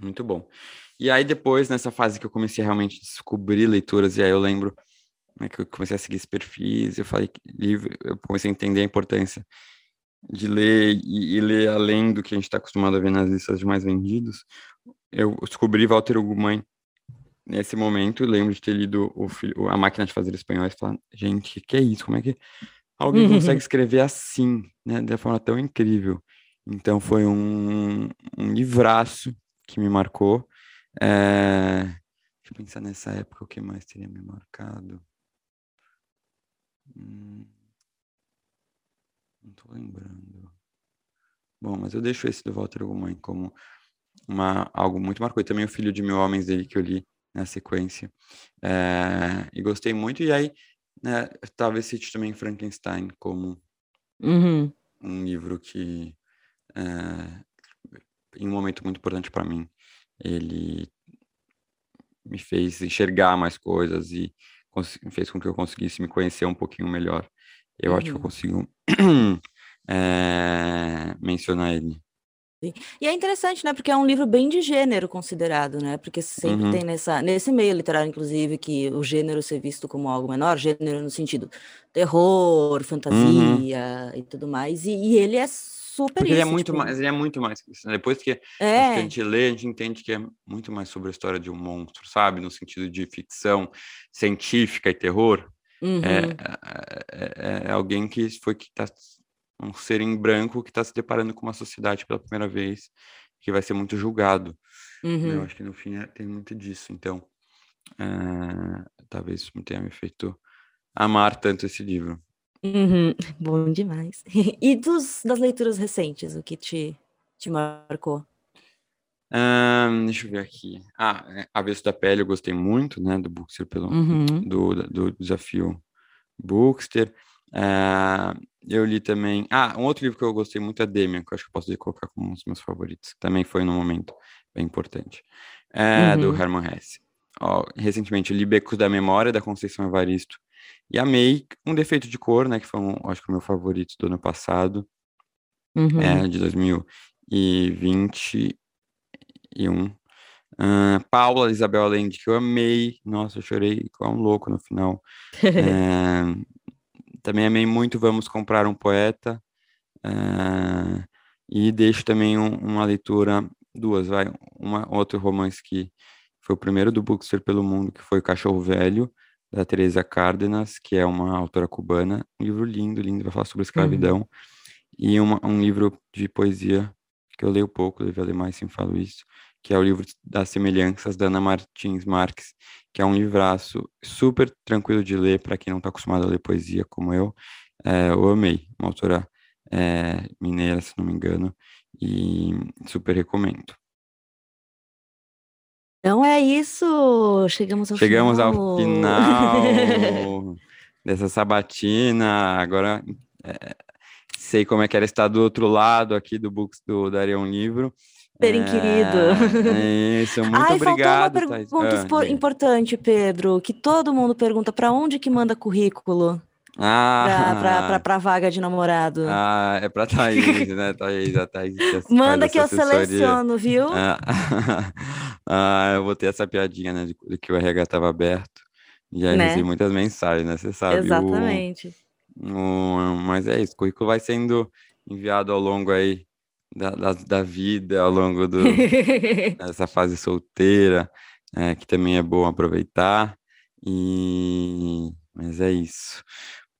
Muito bom. E aí depois, nessa fase que eu comecei a realmente descobrir leituras, e aí eu lembro né, que eu comecei a seguir esses perfis, eu falei livro, eu comecei a entender a importância de ler e, e ler além do que a gente está acostumado a ver nas listas de mais vendidos. Eu descobri Walter Ugumãe nesse momento, lembro de ter lido o filho, A Máquina de Fazer Espanhol e falar, gente, que é isso? Como é que alguém uhum. consegue escrever assim, né, de forma tão incrível? Então foi um, um livraço que me marcou. É... Deixa eu pensar nessa época o que mais teria me marcado. Hum... Não tô lembrando. Bom, mas eu deixo esse do Walter Ugumãe como uma, algo muito marcou. E também o Filho de Mil Homens dele que eu li na sequência. É, e gostei muito. E aí, né, talvez cite também Frankenstein como uhum. um livro que, é, em um momento muito importante para mim, ele me fez enxergar mais coisas e fez com que eu conseguisse me conhecer um pouquinho melhor. Eu uhum. acho que eu uhum. consigo é, mencionar ele. E é interessante, né? Porque é um livro bem de gênero considerado, né? Porque sempre uhum. tem nessa, nesse meio literário, inclusive, que o gênero ser visto como algo menor, gênero no sentido terror, uhum. fantasia uhum. e tudo mais. E, e, ele é super Porque isso, ele é muito tipo... mais, ele é muito mais que isso. Né? Depois que, é. a gente lê, a gente entende que é muito mais sobre a história de um monstro, sabe? No sentido de ficção científica e terror. É, uhum. É, é, é, alguém que foi que está um ser em branco que está se deparando com uma sociedade pela primeira vez, que vai ser muito julgado. Uhum. Eu acho que no fim é, tem muito disso. Então, é, talvez isso tenha me feito amar tanto esse livro. Uhum. Bom demais. E dos, das leituras recentes, o que te, te marcou? Um, deixa eu ver aqui. Ah, é, Avesso da Pele eu gostei muito, né, do Bookster, pelo, uhum. do, do desafio Bookster. Uh, eu li também. Ah, um outro livro que eu gostei muito é Demian, que eu acho que eu posso colocar como um dos meus favoritos. Também foi num momento bem importante. É, uhum. Do Herman Hesse. Ó, recentemente eu li Becos da Memória, da Conceição Evaristo. E amei Um Defeito de Cor, né? Que foi, um, acho que, o meu favorito do ano passado. Uhum. É, de 2021. Uh, Paula Isabel Allende, que eu amei. Nossa, eu chorei igual um louco no final. é, também amei muito Vamos Comprar um Poeta. Uh, e deixo também um, uma leitura, duas, vai. Uma, outro romance que foi o primeiro do Bookster pelo mundo, que foi o Cachorro Velho, da Teresa Cárdenas, que é uma autora cubana. Um livro lindo, lindo, vai falar sobre escravidão. Uhum. E uma, um livro de poesia que eu leio pouco, devia ler mais, sim, falo isso, que é o livro das semelhanças da Ana Martins Marques, que é um livraço super tranquilo de ler para quem não está acostumado a ler poesia como eu. É, eu amei, uma autora é, mineira, se não me engano, e super recomendo. Então é isso, chegamos ao chegamos final. Chegamos ao final. dessa sabatina. Agora é, sei como é que era estar do outro lado aqui do Books do Daria um Livro. Perim é, querido. É isso, muito Ai, obrigado. Faltou uma pergunta ah, importante, Pedro, que todo mundo pergunta para onde que manda currículo? Ah, pra, pra, pra, vaga de namorado. Ah, é pra Thaís, né? Thaís, a Thaís. Manda que eu seleciono, viu? Ah, ah, eu botei essa piadinha, né? De, de que o RH estava aberto. E aí né? recebi muitas mensagens, né? Você sabe. Exatamente. O, o, mas é isso, o currículo vai sendo enviado ao longo aí da, da, da vida, ao longo do, dessa fase solteira, é, que também é bom aproveitar. E mas é isso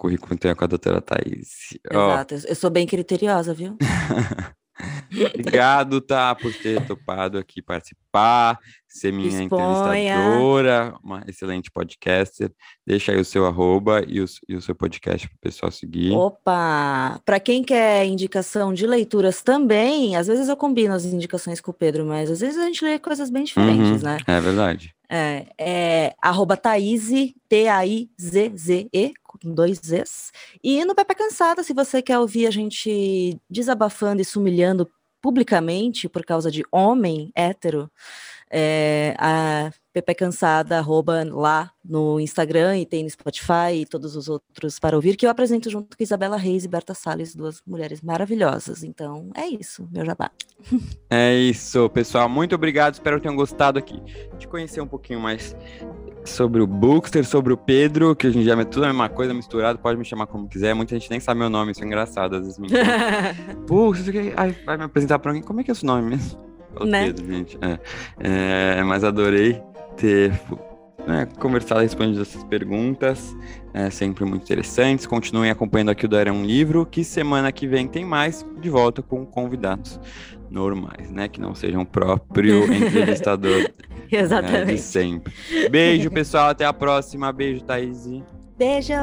currículo então é com a doutora Thaís. Exato, oh. eu sou bem criteriosa, viu? Obrigado, tá, por ter topado aqui participar, ser minha Exponha. entrevistadora, uma excelente podcaster. Deixa aí o seu arroba e o, e o seu podcast para o pessoal seguir. Opa! Para quem quer indicação de leituras também, às vezes eu combino as indicações com o Pedro, mas às vezes a gente lê coisas bem diferentes, uhum, né? É verdade. É, é arroba Thaíse, T-A-I-Z-Z-E, com dois Zs. E no Pepe Cansada, se você quer ouvir a gente desabafando e se humilhando publicamente por causa de homem hétero, é, a Pepe Cansada, arroba lá no Instagram e tem no Spotify e todos os outros para ouvir, que eu apresento junto com Isabela Reis e Berta Salles, duas mulheres maravilhosas. Então é isso, meu jabá. É isso, pessoal. Muito obrigado. Espero que tenham gostado aqui de conhecer um pouquinho mais sobre o Bookster, sobre o Pedro, que a gente já é tudo a mesma coisa, misturado, pode me chamar como quiser. Muita gente nem sabe meu nome, isso é engraçado, às vezes me Pô, você vai me apresentar para alguém? Como é que é o seu nome mesmo? Né? Pedro, gente. É. É, mas adorei ter né, conversado e respondido essas perguntas, é, sempre muito interessantes. Continuem acompanhando aqui o Dar um Livro, que semana que vem tem mais, de volta com convidados normais, né? Que não sejam o próprio entrevistador Exatamente. É, de sempre. Beijo, pessoal. Até a próxima. Beijo, Thaís. Beijo.